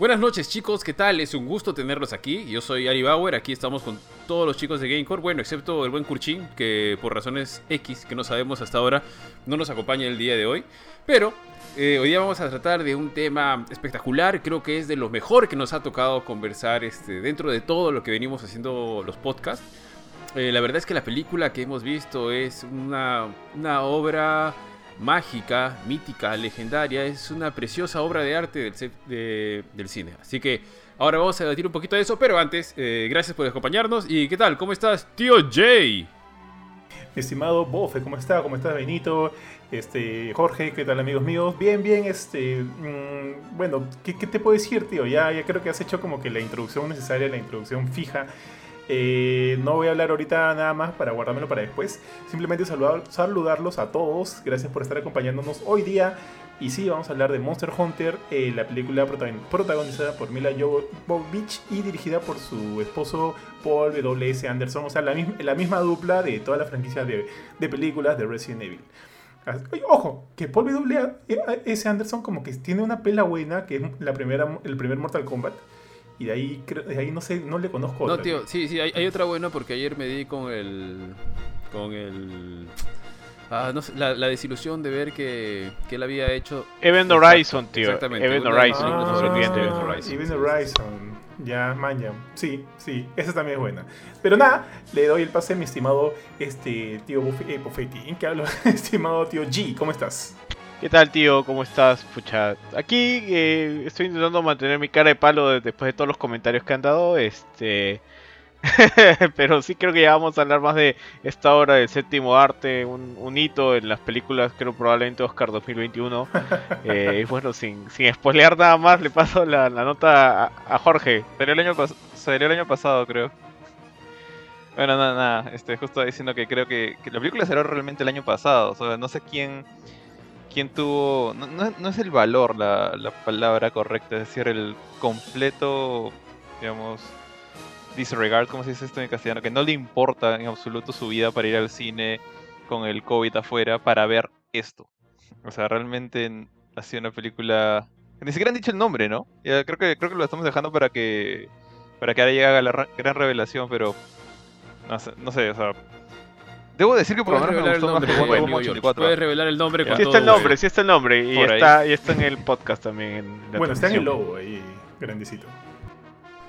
Buenas noches chicos, ¿qué tal? Es un gusto tenerlos aquí. Yo soy Ari Bauer, aquí estamos con todos los chicos de Gamecore, bueno, excepto el buen Kurchin, que por razones X que no sabemos hasta ahora no nos acompaña el día de hoy. Pero eh, hoy día vamos a tratar de un tema espectacular, creo que es de lo mejor que nos ha tocado conversar este, dentro de todo lo que venimos haciendo los podcasts. Eh, la verdad es que la película que hemos visto es una, una obra mágica, mítica, legendaria. Es una preciosa obra de arte del, del cine. Así que ahora vamos a debatir un poquito de eso. Pero antes, eh, gracias por acompañarnos. ¿Y qué tal? ¿Cómo estás, tío Jay? Estimado Bofe, ¿cómo está? ¿Cómo estás, Benito? Este, Jorge, ¿qué tal, amigos míos? Bien, bien, este. Mmm, bueno, ¿qué, ¿qué, te puedo decir, tío? Ya, ya creo que has hecho como que la introducción necesaria, la introducción fija. Eh, no voy a hablar ahorita nada más para guardármelo para después. Simplemente saludar, saludarlos a todos. Gracias por estar acompañándonos hoy día. Y sí, vamos a hablar de Monster Hunter, eh, la película protagonizada por Mila Jovovich y dirigida por su esposo Paul W.S. Anderson. O sea, la, misma, la misma dupla de toda la franquicia de, de películas de Resident Evil. Ojo, que Paul W.S. Anderson como que tiene una pela buena, que es la primera, el primer Mortal Kombat. Y de ahí, de ahí no sé, no le conozco No, tío, sí, sí, hay, hay, otra buena porque ayer me di con el. con el. Ah, no sé, la, la, desilusión de ver que, que él había hecho. Event Horizon, tío. Exactamente. Event Horizon. Ah, Event Horizon. Event Horizon. Ya, maña. Sí, sí, esa también es buena. Pero nada, le doy el pase a mi estimado este, tío Buffetti. ¿En qué hablo? estimado tío G, ¿cómo estás? ¿Qué tal, tío? ¿Cómo estás? Pucha, aquí eh, estoy intentando mantener mi cara de palo después de todos los comentarios que han dado. Este. Pero sí creo que ya vamos a hablar más de esta hora del séptimo arte, un, un hito en las películas, creo probablemente Oscar 2021. eh, y bueno, sin, sin spoilear nada más, le paso la, la nota a, a, Jorge. Salió el, año salió el año pasado, creo. Bueno, nada, nada, este, justo diciendo que creo que, que la película salió realmente el año pasado. O sea, no sé quién quién tuvo, no, no, es el valor la, la, palabra correcta, es decir, el completo, digamos, disregard, como se dice esto en castellano, que no le importa en absoluto su vida para ir al cine con el COVID afuera para ver esto. O sea, realmente ha sido una película... Ni siquiera han dicho el nombre, ¿no? Creo que creo que lo estamos dejando para que para que ahora llegue la gran revelación, pero no sé, no sé o sea, Debo decir que por lo menos me gustó más que Wonder Woman 84. Puedes revelar el nombre con Sí está el nombre, sí está el nombre. Y está, y está en el podcast también. En bueno, está en el logo ahí, grandecito.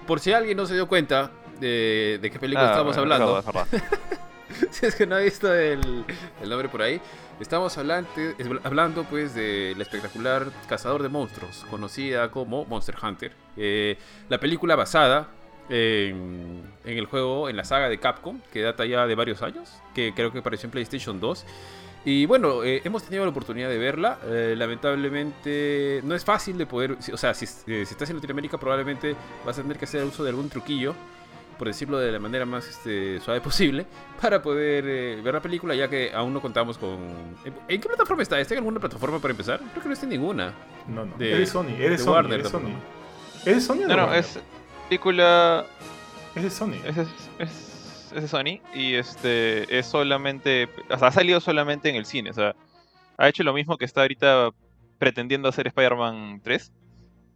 Por si alguien no se dio cuenta de, de qué película ah, estamos hablando. Si es que no ha visto el, el nombre por ahí. Estamos hablando, hablando pues de la espectacular Cazador de Monstruos, conocida como Monster Hunter. Eh, la película basada en, en, el juego, en la saga de Capcom, que data ya de varios años, que creo que apareció en PlayStation 2. Y bueno, eh, hemos tenido la oportunidad de verla. Eh, lamentablemente no es fácil de poder, o sea, si, eh, si, estás en Latinoamérica probablemente vas a tener que hacer uso de algún truquillo, por decirlo de la manera más este, suave posible, para poder eh, ver la película, ya que aún no contamos con... ¿En qué plataforma está? ¿Está en alguna plataforma para empezar? Creo que no está en ninguna. No, no. De, es Sony, es de Sony, Warner, es Sony. ¿Es de Sony o no? No, no, es película. Es de Sony. Es, es, es, es, de Sony y este es solamente. O sea, ha salido solamente en el cine. O sea, ha hecho lo mismo que está ahorita pretendiendo hacer Spider-Man 3.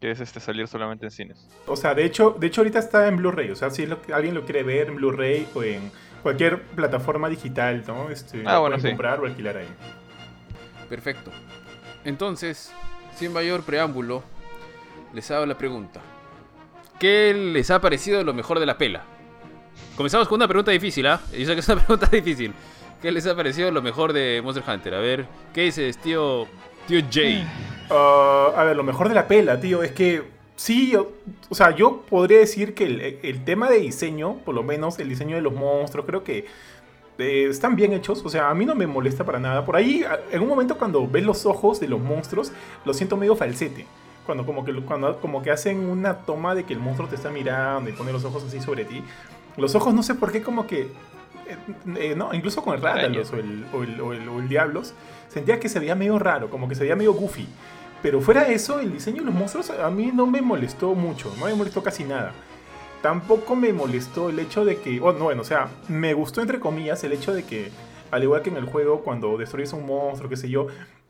Que es este salir solamente en cines. O sea, de hecho, de hecho ahorita está en Blu-ray. O sea, si lo, alguien lo quiere ver en Blu-ray o en cualquier plataforma digital, ¿no? Este, ah, bueno, sí. comprar o alquilar ahí. Perfecto. Entonces, sin mayor preámbulo, les hago la pregunta. ¿Qué les ha parecido lo mejor de la pela? Comenzamos con una pregunta difícil, ¿ah? ¿eh? Yo sé que es una pregunta difícil. ¿Qué les ha parecido lo mejor de Monster Hunter? A ver, ¿qué dices, tío, tío Jay? Uh, a ver, lo mejor de la pela, tío, es que sí, o, o sea, yo podría decir que el, el, tema de diseño, por lo menos el diseño de los monstruos, creo que eh, están bien hechos. O sea, a mí no me molesta para nada. Por ahí, en un momento cuando ves los ojos de los monstruos, lo siento medio falsete cuando como que cuando como que hacen una toma de que el monstruo te está mirando y pone los ojos así sobre ti. Los ojos no sé por qué como que eh, eh, no, incluso con el o el, o, el, o, el, o el Diablos, sentía que se veía medio raro, como que se veía medio goofy. Pero fuera de eso, el diseño de los monstruos a mí no me molestó mucho, no me molestó casi nada. Tampoco me molestó el hecho de que, oh, no, bueno, o sea, me gustó entre comillas el hecho de que, al igual que en el juego, cuando destruyes un monstruo, qué sé yo,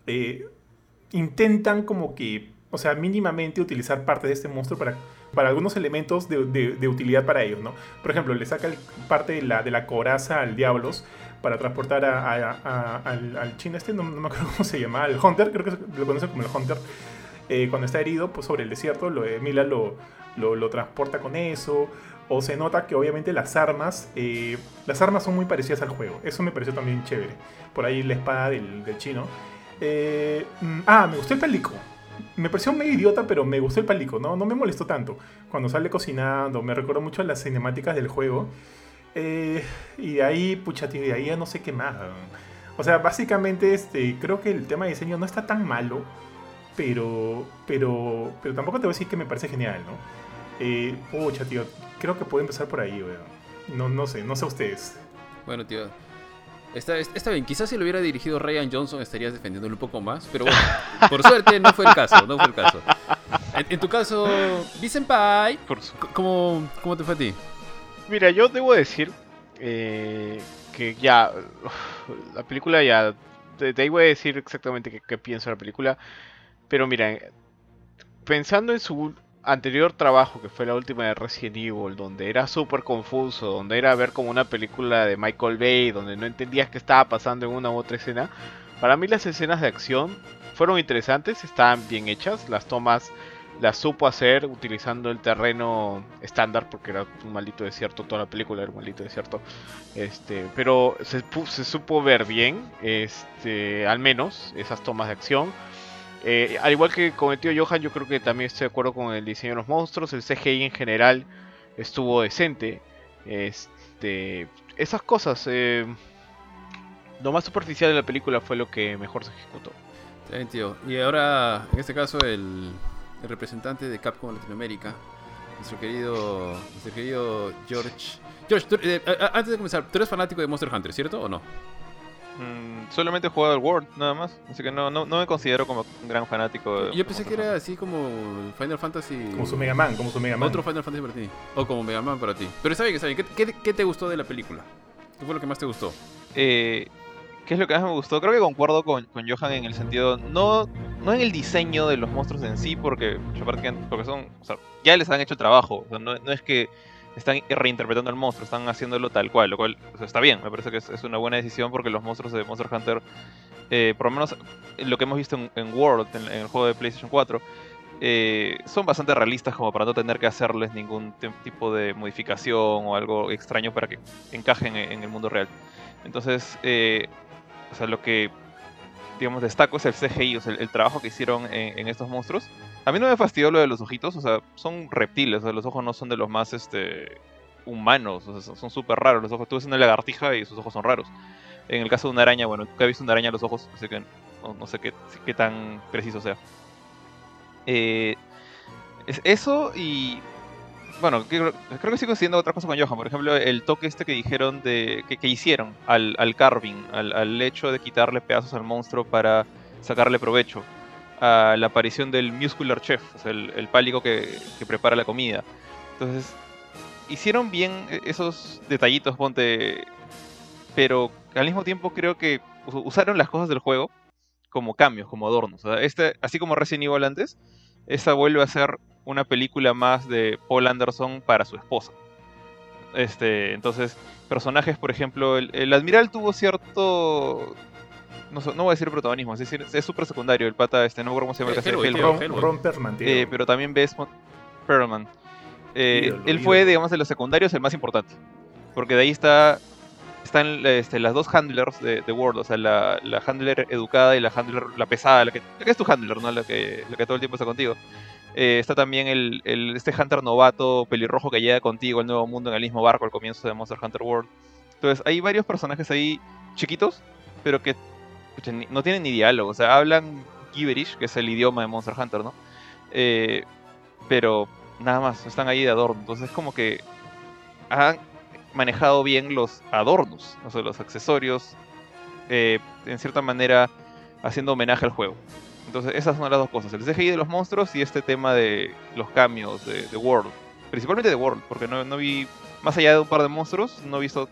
eh, intentan como que o sea, mínimamente utilizar parte de este monstruo para, para algunos elementos de, de, utilidad para ellos, ¿no? Por ejemplo, le saca parte de la, de la coraza al Diablos para transportar a, al, chino este, no, me acuerdo cómo se llama, al Hunter, creo que lo conocen como el Hunter. Eh, cuando está herido pues, sobre el desierto, Mila lo, lo, lo, transporta con eso. O se nota que obviamente las armas, eh, las armas son muy parecidas al juego. Eso me pareció también chévere. Por ahí la espada del, del chino. Eh, mm, ah, me gustó el palico me pareció medio idiota, pero me gustó el palico, ¿no? No me molestó tanto. Cuando sale cocinando, me recuerdo mucho las cinemáticas del juego. Eh, y de ahí, pucha, tío, de ahí ya no sé qué más. O sea, básicamente, este, creo que el tema de diseño no está tan malo, pero, pero, pero tampoco te voy a decir que me parece genial, ¿no? Eh, pucha, tío, creo que puede empezar por ahí, weón. No, no sé, no sé ustedes. Bueno, tío, Está, está, bien, quizás si lo hubiera dirigido Ryan Johnson estarías defendiéndolo un poco más, pero bueno, por suerte no fue el caso, no fue el caso. En, tu caso, Vicent Pai, ¿cómo, ¿cómo, te fue a ti? Mira, yo debo decir eh, que ya, la película ya, de, ahí voy a decir exactamente qué, pienso de la película, pero mira, pensando en su anterior trabajo, que fue la última de Resident Evil, donde era súper confuso, donde era ver como una película de Michael Bay, donde no entendías qué estaba pasando en una u otra escena, para mí las escenas de acción fueron interesantes, estaban bien hechas, las tomas las supo hacer utilizando el terreno estándar, porque era un maldito desierto, toda la película era un maldito desierto, este, pero se, se supo ver bien, este, al menos esas tomas de acción eh, al igual que tío Johan, yo creo que también estoy de acuerdo con el diseño de los monstruos. El CGI en general estuvo decente. Este, esas cosas. Eh, lo más superficial de la película fue lo que mejor se ejecutó. Bien, tío. Y ahora, en este caso, el, representante de Capcom Latinoamérica, nuestro querido, nuestro querido George. George, eh, antes de comenzar, tú eres fanático de Monster Hunter, ¿cierto o no? Mm, solamente he jugado al World, nada más. Así que no, no, no me considero como un gran fanático. Yo pensé que era así como Final Fantasy. Como su Mega Man, como su Mega Man. Otro Final Fantasy para ti. O como Mega Man para ti. Pero está bien, está bien. ¿Qué, qué, te gustó de la película? ¿Qué fue lo que más te gustó? Eh, ¿Qué es lo que más me gustó? Creo que concuerdo con, con Johan en el sentido. No, no en el diseño de los monstruos en sí, porque, porque son. O sea, ya les han hecho trabajo. O no, no es que están reinterpretando el monstruo, están haciéndolo tal cual, lo cual está bien, me parece que es, una buena decisión porque los monstruos de Monster Hunter, eh, por lo menos lo que hemos visto en, World, en, el juego de PlayStation 4, eh, son bastante realistas como para no tener que hacerles ningún tipo de modificación o algo extraño para que encajen en, el mundo real. Entonces, eh, o sea, lo que digamos destaco es el CGI, o sea, el, trabajo que hicieron en estos monstruos a mí no me fastidió lo de los ojitos, o sea, son reptiles, o sea, los ojos no son de los más este humanos, o sea, son súper raros los ojos. Tú ves una lagartija y sus ojos son raros. En el caso de una araña, bueno, nunca he visto una araña a los ojos, así que no, sé qué, tan preciso sea. Eh, es eso y bueno, creo, que sigo haciendo otra cosa con Johan. Por ejemplo, el toque este que dijeron de que, hicieron al, al carving, al, hecho de quitarle pedazos al monstruo para sacarle provecho a la aparición del Muscular Chef, el, el pálico que, prepara la comida. Entonces, hicieron bien esos detallitos, ponte. Pero al mismo tiempo creo que usaron las cosas del juego como cambios, como adornos. este, así como Resident Evil antes, esta vuelve a ser una película más de Paul Anderson para su esposa. Este, entonces, personajes, por ejemplo, el, el admiral tuvo cierto no, voy a decir protagonismo, es decir, es súper secundario el pata, este, no me acuerdo cómo se llama el Ron, Ron Perlman, eh, pero también ves Perlman. Eh, él fue, digamos, de los secundarios el más importante. Porque de ahí está están este, las dos handlers de, de, World, o sea, la, la, handler educada y la handler, la pesada, la que, es tu handler, ¿no? La que, la que todo el tiempo está contigo. Eh, está también el, el, este Hunter novato pelirrojo que llega contigo al nuevo mundo en el mismo barco al comienzo de Monster Hunter World. Entonces, hay varios personajes ahí chiquitos, pero que no tienen ni diálogo, o sea, hablan Gibberish, que es el idioma de Monster Hunter, ¿no? Eh, pero nada más, están ahí de adorno. Entonces es como que han manejado bien los adornos, o sea, los accesorios, eh, en cierta manera haciendo homenaje al juego. Entonces esas son las dos cosas, el CGI de los monstruos y este tema de los cambios de, World. Principalmente de World, porque no, no vi, más allá de un par de monstruos, no he visto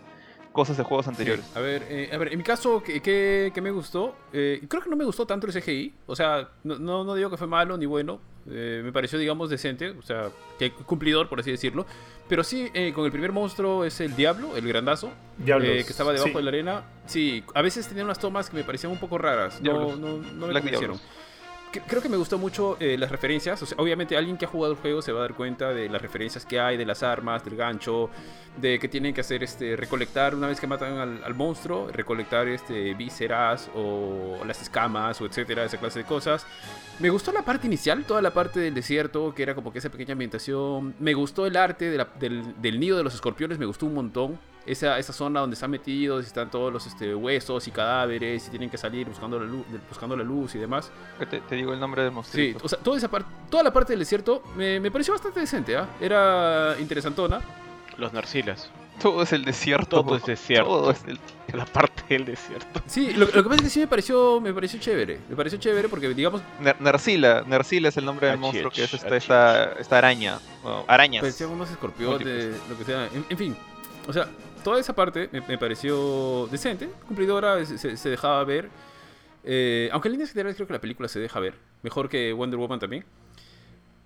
cosas de juegos anteriores. A ver, eh, a ver, en mi caso, ¿qué, me gustó? Eh, creo que no me gustó tanto el CGI. O sea, no, no, digo que fue malo ni bueno. Eh, me pareció, digamos, decente. O sea, que cumplidor, por así decirlo. Pero sí, con el primer monstruo es el Diablo, el grandazo. que estaba debajo de la arena. Sí, a veces tenía unas tomas que me parecían un poco raras. No, no, no, me convencieron creo que me gustó mucho eh, las referencias. obviamente alguien que ha jugado el juego se va a dar cuenta de las referencias que hay, de las armas, del gancho, de que tienen que hacer este recolectar una vez que matan al, monstruo, recolectar este vísceras o las escamas o etcétera, esa clase de cosas. Me gustó la parte inicial, toda la parte del desierto, que era como que esa pequeña ambientación. Me gustó el arte del, del nido de los escorpiones, me gustó un montón esa, esa zona donde están metidos, están todos los este, huesos y cadáveres y tienen que salir buscando la luz, buscando la luz y demás. Te, digo el nombre del monstruo. Sí, o sea, toda, esa toda la parte del desierto me, me pareció bastante decente, ¿ah? Era interesantona. Los narcilas. Todo es el desierto. Todo es desierto. Todo es la parte del desierto. Sí, lo, que pasa es que sí me pareció, me pareció chévere. Me pareció chévere porque, digamos. Narcila. Narcila es el nombre del monstruo que es esta, esta, esta araña. arañas. Parecían unos escorpiones, lo que sea. en, fin, o sea, toda esa parte me, pareció decente, cumplidora, se, dejaba ver. Eh, aunque en líneas generales creo que la película se deja ver. Mejor que Wonder Woman también.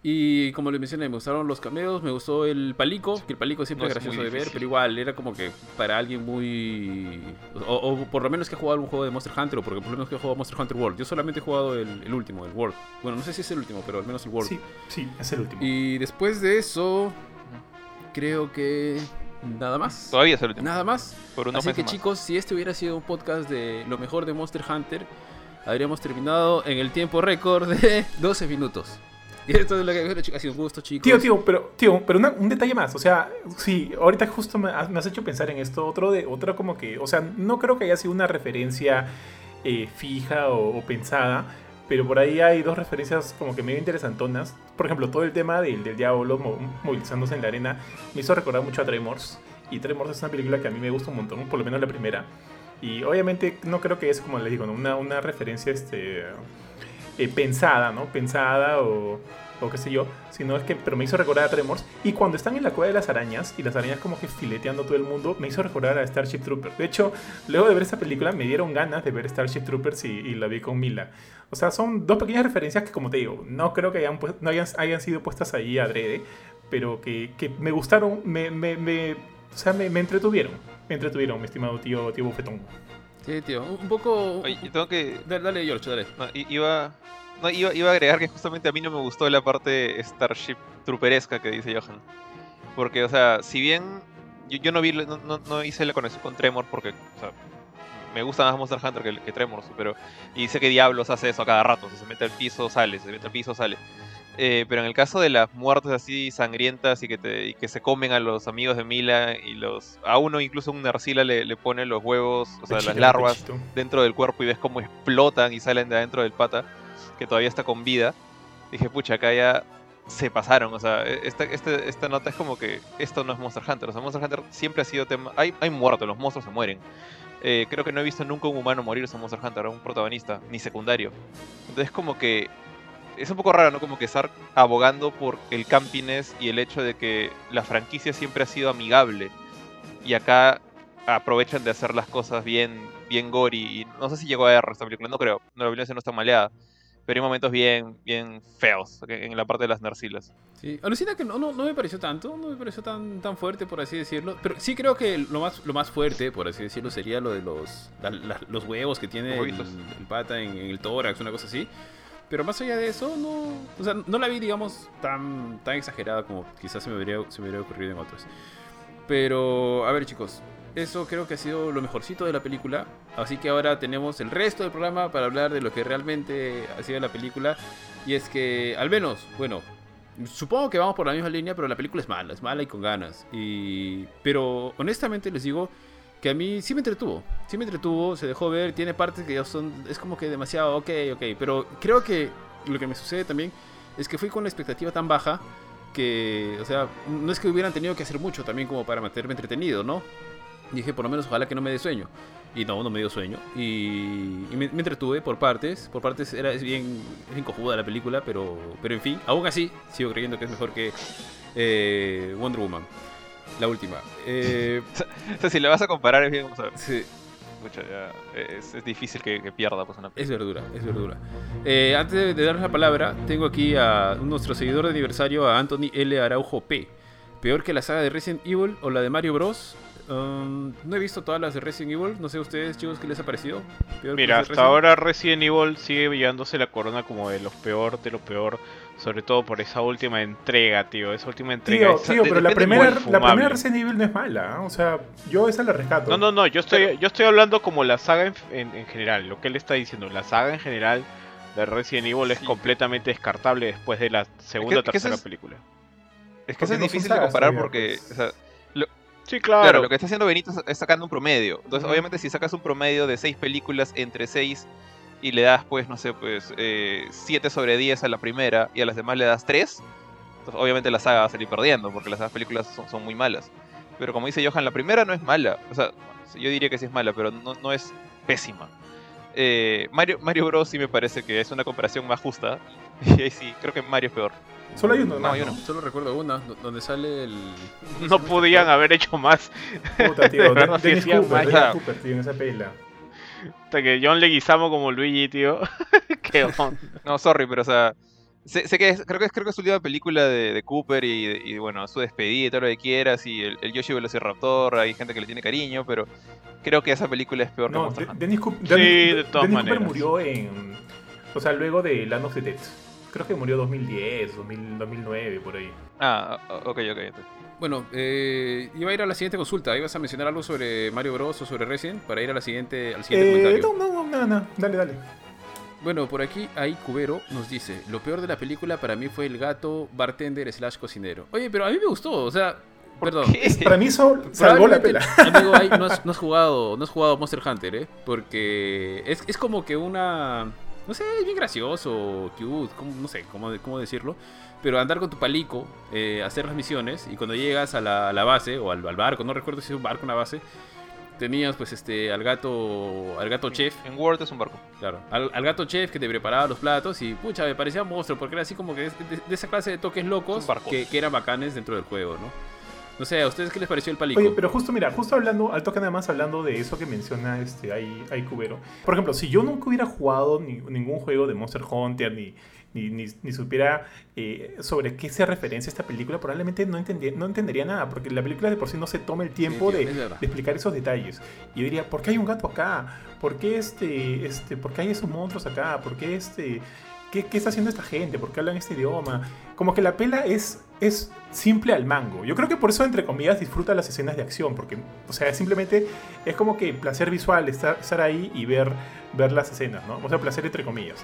Y como les mencioné, me gustaron los cameos, me gustó el palico, que el palico siempre es gracioso de ver, pero igual era como que para alguien muy... O, por lo menos que ha jugado algún juego de Monster Hunter, o porque por lo menos que ha jugado Monster Hunter World. Yo solamente he jugado el, el, último, el World. Bueno, no sé si es el último, pero al menos el World. Sí, sí, es el último. Y después de eso, creo que Nada más. Todavía es el último. Nada más. Así que chicos, si este hubiera sido un podcast de lo mejor de Monster Hunter, habríamos terminado en el tiempo récord de 12 minutos. Y esto es lo que ha sido un gusto, chicos. Tío, tío, pero, tío, pero un detalle más. O sea, sí, ahorita justo me has, hecho pensar en esto. Otro de, otro como que, o sea, no creo que haya sido una referencia eh, fija o pensada pero por ahí hay dos referencias como que medio interesantonas. Por ejemplo, todo el tema del, del diablo movilizándose en la arena me hizo recordar mucho a Tremors. Y Tremors es una película que a mí me gusta un montón, por lo menos la primera. Y obviamente no creo que es, como les digo, una, una referencia este, eh, pensada, ¿no? Pensada o o qué sé yo, sino es que, pero me hizo recordar a Tremors. Y cuando están en la cueva de las arañas, y las arañas como que fileteando todo el mundo, me hizo recordar a Starship Troopers. De hecho, luego de ver esa película, me dieron ganas de ver Starship Troopers y, la vi con Mila. O sea, son dos pequeñas referencias que, como te digo, no creo que hayan, no hayan, hayan sido puestas ahí adrede, pero que, que me gustaron, me, me, me, o sea, me, me, entretuvieron. Me entretuvieron, mi estimado tío, tío Bufetón. Sí, tío, un poco... Oye, tengo que... Dale, dale George, dale. iba no, iba, iba, a agregar que justamente a mí no me gustó la parte Starship Trooperesca que dice Johan. Porque, o sea, si bien yo, no vi, no, no, hice la conexión con Tremor porque, o sea, me gusta más Monster Hunter que, que Tremor, pero. Y sé que Diablos hace eso a cada rato. Se mete al piso, sale. Se mete al piso, sale. Eh, pero en el caso de las muertes así sangrientas y que, te, y que se comen a los amigos de Mila y los a uno incluso un Narcila le, le pone los huevos, o sea, las larvas dentro del cuerpo y ves cómo explotan y salen de adentro del pata que todavía está con vida, dije, pucha, acá ya se pasaron. O sea, e, esta, este, esta nota es como que esto no es Monster Hunter. O sea, Monster Hunter siempre ha sido tema. Hay, hay muertos, los monstruos se mueren. Eh, creo que no he visto nunca un humano morirse en Monster Hunter, un protagonista, ni secundario. Entonces, como que. Es un poco raro, ¿no? Como que estar abogando por el campiness y el hecho de que la franquicia siempre ha sido amigable. Y acá aprovechan de hacer las cosas bien, bien gory. Y no sé si llegó a R esta película, no creo. No, la violencia no está maleada pero hay momentos bien, bien feos en la parte de las narcilas. Sí, alucina que no, no, no, me pareció tanto, no me pareció tan, tan fuerte, por así decirlo. Pero sí creo que lo más, lo más fuerte, por así decirlo, sería lo de los, los huevos que tiene el, pata en, el tórax, una cosa así. Pero más allá de eso, no, o sea, no la vi, digamos, tan, tan exagerada como quizás se me, hubiera, se me hubiera ocurrido en otros. Pero, a ver chicos, eso creo que ha sido lo mejorcito de la película. Así que ahora tenemos el resto del programa para hablar de lo que realmente ha sido la película. Y es que, al menos, bueno, supongo que vamos por la misma línea, pero la película es mala, es mala y con ganas. Y... Pero honestamente les digo que a mí sí me entretuvo, sí me entretuvo, se dejó ver, tiene partes que ya son, es como que demasiado, ok, ok, pero creo que lo que me sucede también es que fui con la expectativa tan baja que, o sea, no es que hubieran tenido que hacer mucho también como para mantenerme entretenido, ¿no? Dije, por lo menos ojalá que no me dé sueño. Y no, no me dio sueño. Y, me, entretuve por partes. Por partes era, es bien, es bien cojuda la película, pero, pero en fin, aún así sigo creyendo que es mejor que eh, Wonder Woman. La última. Eh... o sea, si le vas a comparar es bien, vamos a ver. Sí. es, difícil que, pierda pues, una Es verdura, es verdura. Eh, antes de, de darles la palabra, tengo aquí a nuestro seguidor de aniversario, a Anthony L. Araujo P. Peor que la saga de Resident Evil o la de Mario Bros. Um, no he visto todas las de Resident Evil. No sé ustedes, chicos, qué les ha parecido. Mira, hasta ahora Resident Evil sigue llevándose la corona como de los peor de lo peor. Sobre todo por esa última entrega, tío. Esa última entrega. Tío, tío pero la primera, la primera Resident Evil no es mala. ¿eh? O sea, yo esa la rescato. No, no, no. Yo estoy, yo estoy hablando como la saga en, general. Lo que él está diciendo. La saga en general de Resident Evil es completamente descartable después de la segunda o tercera película. Es que es difícil de comparar porque. Pues. Sí, claro. Lo que está haciendo Benito es sacando un promedio. Entonces, obviamente, si sacas un promedio de 6 películas entre 6 y le das, pues, no sé, pues, 7 eh, sobre 10 a la primera y a las demás le das 3, entonces, obviamente la saga va a salir perdiendo porque las demás películas son, muy malas. Pero como dice Johan, la primera no es mala. O sea, yo diría que sí es mala, pero no, no es pésima. Eh, Mario, Mario Bros. sí me parece que es una comparación más justa. Y ahí sí, creo que Mario es peor. Solo hay uno, no, yo no. Solo recuerdo una, donde sale el. No podían haber hecho más. Puta, tío. Dennis Cooper, Dennis Cooper, tío, en esa pela. Hasta que John Leguizamo como Luigi, tío. Qué onda. No, sorry, pero o sea. Sé, que es, creo que es creo que es su última película de, de Cooper y, y, bueno, su despedida y todo lo que quieras y el, el Yoshi Velociraptor, hay gente que le tiene cariño, pero creo que esa película es peor no, que Monster Dennis, Cooper, sí, de todas Dennis Cooper murió en... O sea, luego de Land of the Dead. Creo que murió 2010, 2009, por ahí. Ah, ok, ok. Bueno, eh, iba a ir a la siguiente consulta. ¿Ibas a mencionar algo sobre Mario Bros o sobre Resident para ir a la siguiente, al siguiente eh, comentario? No, no, no, no, dale, dale. Bueno, por aquí ahí Cubero nos dice, lo peor de la película para mí fue el gato bartender slash cocinero. Oye, pero a mí me gustó, o sea, perdón. Para mí eso salvó la pela. Amigo, ahí no, has, jugado, no has jugado Monster Hunter, ¿eh? Porque es, es como que una no sé, es bien gracioso, cute, no sé cómo, cómo decirlo. Pero andar con tu palico, eh, hacer las misiones y cuando llegas a la, base o al, barco, no recuerdo si es un barco o una base, tenías pues este al gato al gato chef. En Word es un barco. Claro, al, gato chef que te preparaba los platos y pucha, me parecía monstruo porque era así como que de, esa clase de toques locos que, que eran bacanes dentro del juego, ¿no? No sé, ¿a ustedes qué les pareció el palico? Oye, pero justo, mira, justo hablando, al toque nada más hablando de eso que menciona este, hay, hay Cubero. Por ejemplo, si yo nunca hubiera jugado ni, ningún juego de Monster Hunter, ni, ni, ni, supiera eh, sobre qué se referencia esta película, probablemente no, no entendería nada, porque la película de por sí no se toma el tiempo de, de, explicar esos detalles. Y yo diría, ¿por qué hay un gato acá? ¿Por qué, este, este, ¿por qué hay esos monstruos acá? ¿Por qué este ¿Qué, está haciendo esta gente? ¿Por qué hablan este idioma? Como que la pela es, es simple al mango. Yo creo que por eso, entre comillas, disfruta las escenas de acción, porque, o sea, simplemente es como que placer visual estar, ahí y ver, ver las escenas, ¿no? O sea, placer entre comillas.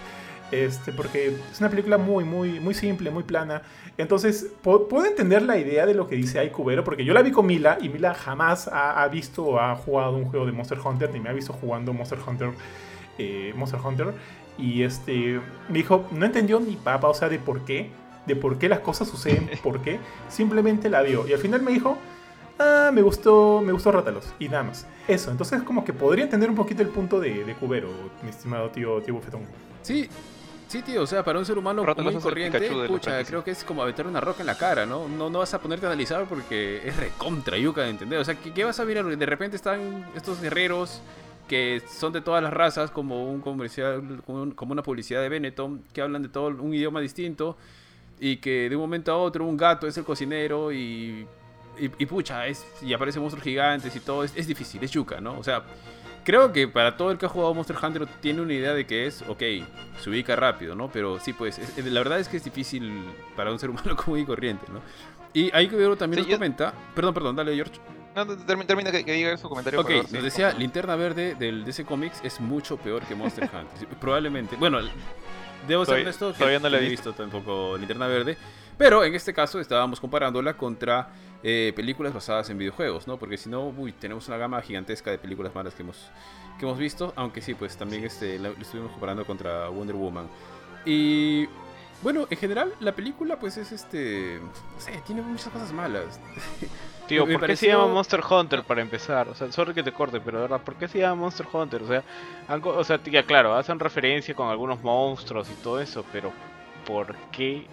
Este, porque es una película muy, muy, muy simple, muy plana. Entonces, puedo entender la idea de lo que dice Cubero, porque yo la vi con Mila y Mila jamás ha, visto o ha jugado un juego de Monster Hunter, ni me ha visto jugando Monster Hunter. Eh, Monster Hunter y este, me dijo, no entendió ni papa, o sea, de por qué, de por qué las cosas suceden, por qué. Simplemente la vio. Y al final me dijo, ah, me gustó, me gustó Rátalos. Y nada más. Eso, entonces como que podría entender un poquito el punto de, de Cubero, mi estimado tío, tío Bufetón. Sí, Sí, tío, o sea, para un ser humano muy corriente, pucha, creo que es como aventar una roca en la cara, ¿no? No, no vas a ponerte a analizar porque es recontra yuca de entender. O sea, ¿qué, ¿qué, vas a mirar? De repente están estos guerreros que son de todas las razas, como, un comercial, como una publicidad de Benetton, que hablan de todo un idioma distinto y que de un momento a otro un gato es el cocinero y, y, pucha, es, y aparecen monstruos gigantes y todo, es, difícil, es yuca, ¿no? O sea, creo que para todo el que ha jugado Monster Hunter tiene una idea de que es, ok, se ubica rápido, ¿no? Pero sí, pues, la verdad es que es difícil para un ser humano común y corriente, ¿no? Y ahí que también nos comenta, perdón, perdón, dale George. No, termina, que, diga su comentario. Ok, nos decía, Linterna Verde del DC Comics es mucho peor que Monster Hunter. Probablemente. Bueno, debo ser honesto todavía no le he visto tampoco Linterna Verde. Pero en este caso estábamos comparándola contra eh, películas basadas en videojuegos, ¿no? Porque si no, uy, tenemos una gama gigantesca de películas malas que hemos, que hemos visto. Aunque sí, pues también este, lo estuvimos comparando contra Wonder Woman. Y bueno, en general, la película, pues es este. No sé, tiene muchas cosas malas. Tío, ¿por qué se llama Monster Hunter para empezar? O sea, sorry que te corte, pero de verdad, ¿por qué se llama Monster Hunter? O sea, algo, o sea, tía, claro, hacen referencia con algunos monstruos y todo eso, pero ¿por qué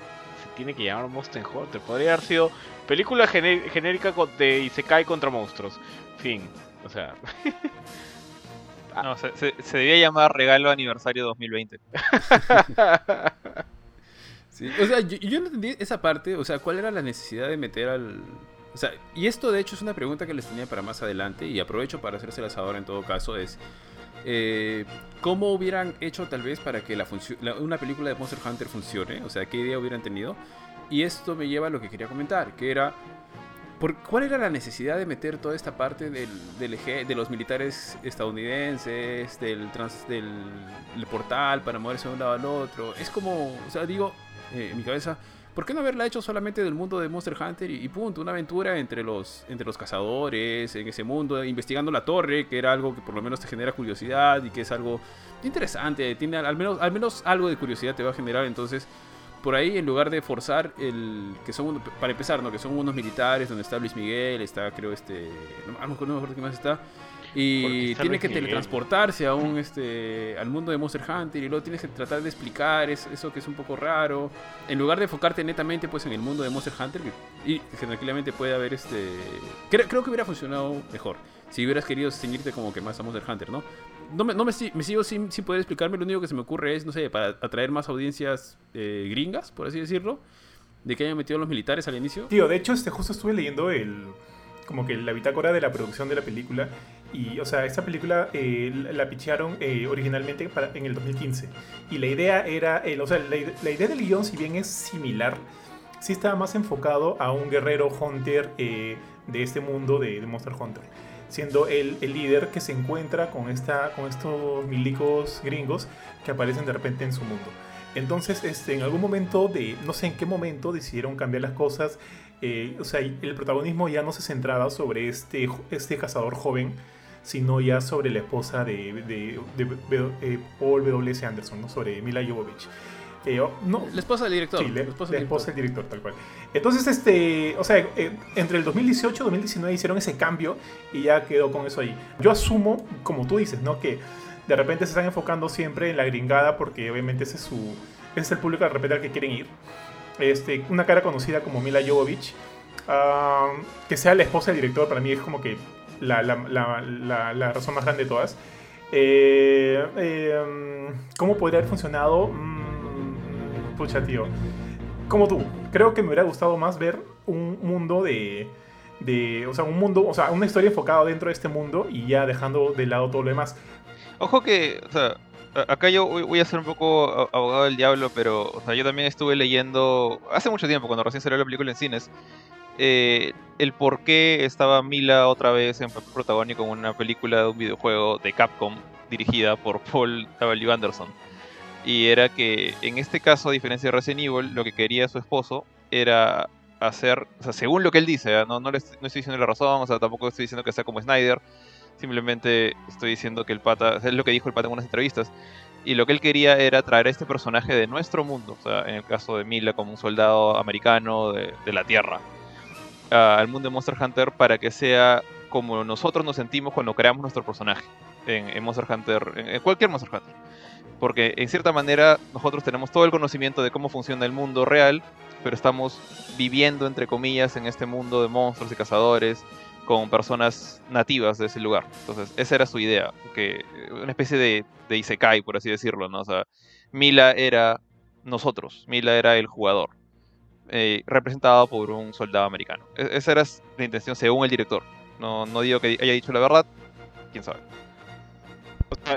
se tiene que llamar Monster Hunter. Podría haber sido película genérica de Isekai contra monstruos. Fin. O sea. no, se, se, debía llamar Regalo Aniversario 2020. sí, o sea, yo, yo no entendí esa parte. O sea, ¿cuál era la necesidad de meter al, o sea, y esto de hecho es una pregunta que les tenía para más adelante y aprovecho para hacérselas ahora en todo caso, es eh, ¿cómo hubieran hecho tal vez para que la una película de Monster Hunter funcione? O sea, ¿qué idea hubieran tenido? Y esto me lleva a lo que quería comentar, que era, por, ¿cuál era la necesidad de meter toda esta parte del, del de los militares estadounidenses, del, trans, del, portal para moverse de un lado al otro? Es como, o sea, digo, eh, en mi cabeza ¿Por qué no haberla hecho solamente del mundo de Monster Hunter y, punto? Una aventura entre los, entre los cazadores, en ese mundo, investigando la torre, que era algo que por lo menos te genera curiosidad y que es algo interesante. Tiene al menos, al menos algo de curiosidad te va a generar. Entonces, por ahí, en lugar de forzar el. que son Para empezar, ¿no? Que son unos militares, donde está Luis Miguel, está, creo, este. No, no me acuerdo qué más está y tiene que teletransportarse a un, este, al mundo de Monster Hunter y luego tienes que tratar de explicar eso que es un poco raro. En lugar de enfocarte netamente pues en el mundo de Monster Hunter, y que tranquilamente puede haber este... Creo, creo que hubiera funcionado mejor si hubieras querido ceñirte como que más a Monster Hunter, ¿no? No me, no me, me sigo sin, sin, poder explicarme, lo único que se me ocurre es, no sé, para atraer más audiencias eh, gringas, por así decirlo, de que hayan metido a los militares al inicio. Tío, de hecho, este, justo estuve leyendo el como que la bitácora de la producción de la película y, o sea, esta película eh, la pichearon eh, originalmente para, en el 2015. Y la idea era, o sea, la, idea del guion, si bien es similar, sí estaba más enfocado a un guerrero hunter eh, de este mundo de, Monster Hunter. Siendo el, el, líder que se encuentra con, esta, con estos milicos gringos que aparecen de repente en su mundo. Entonces, este, en algún momento de, no sé en qué momento, decidieron cambiar las cosas. o sea, el protagonismo ya no se centraba sobre este, este cazador joven, sino ya sobre la esposa de, de, eh, Paul W.S. Anderson, ¿no? sobre Mila Jovovich. no, la esposa del director. Sí, la, esposa, del director, tal cual. Entonces, este, o sea, eh, entre el 2018 y 2019 hicieron ese cambio y ya quedó con eso ahí. Yo asumo, como tú dices, ¿no? Que de repente se están enfocando siempre en la gringada porque obviamente ese es, su, ese es el público de repente al que quieren ir. Este, una cara conocida como Mila Jovovich, ah, que sea la esposa del director, para mí es como que la, la, la, razón más grande de todas. Eh, eh, ¿Cómo podría haber funcionado? Mm, pucha, tío. Como tú, creo que me hubiera gustado más ver un mundo de, de, o sea, un mundo, o sea, una historia enfocada dentro de este mundo y ya dejando de lado todo lo demás. Ojo que, o sea, acá yo voy a ser un poco abogado del diablo, pero, o yo también estuve leyendo hace mucho tiempo, cuando recién salió la película en cines, eh, el por qué estaba Mila otra vez en papel protagónico en una película de un videojuego de Capcom dirigida por Paul W. Anderson. Y era que en este caso, a diferencia de Resident Evil, lo que quería su esposo era hacer, o sea, según lo que él dice, ¿eh? no, no, le, no estoy diciendo la razón, o sea, tampoco estoy diciendo que sea como Snyder, simplemente estoy diciendo que el pata, es lo que dijo el pata en unas entrevistas, y lo que él quería era traer a este personaje de nuestro mundo, o sea, en el caso de Mila como un soldado americano de, de la Tierra, al mundo de Monster Hunter para que sea como nosotros nos sentimos cuando creamos nuestro personaje en, Monster Hunter, en, cualquier Monster Hunter. Porque en cierta manera nosotros tenemos todo el conocimiento de cómo funciona el mundo real, pero estamos viviendo, entre comillas, en este mundo de monstruos y cazadores con personas nativas de ese lugar. Entonces, esa era su idea, que una especie de, de Isekai, por así decirlo, ¿no? O sea, Mila era nosotros, Mila era el jugador. Eh, representado por un soldado americano. E-, esa era la intención según el director. No, no digo que haya dicho la verdad, quién sabe.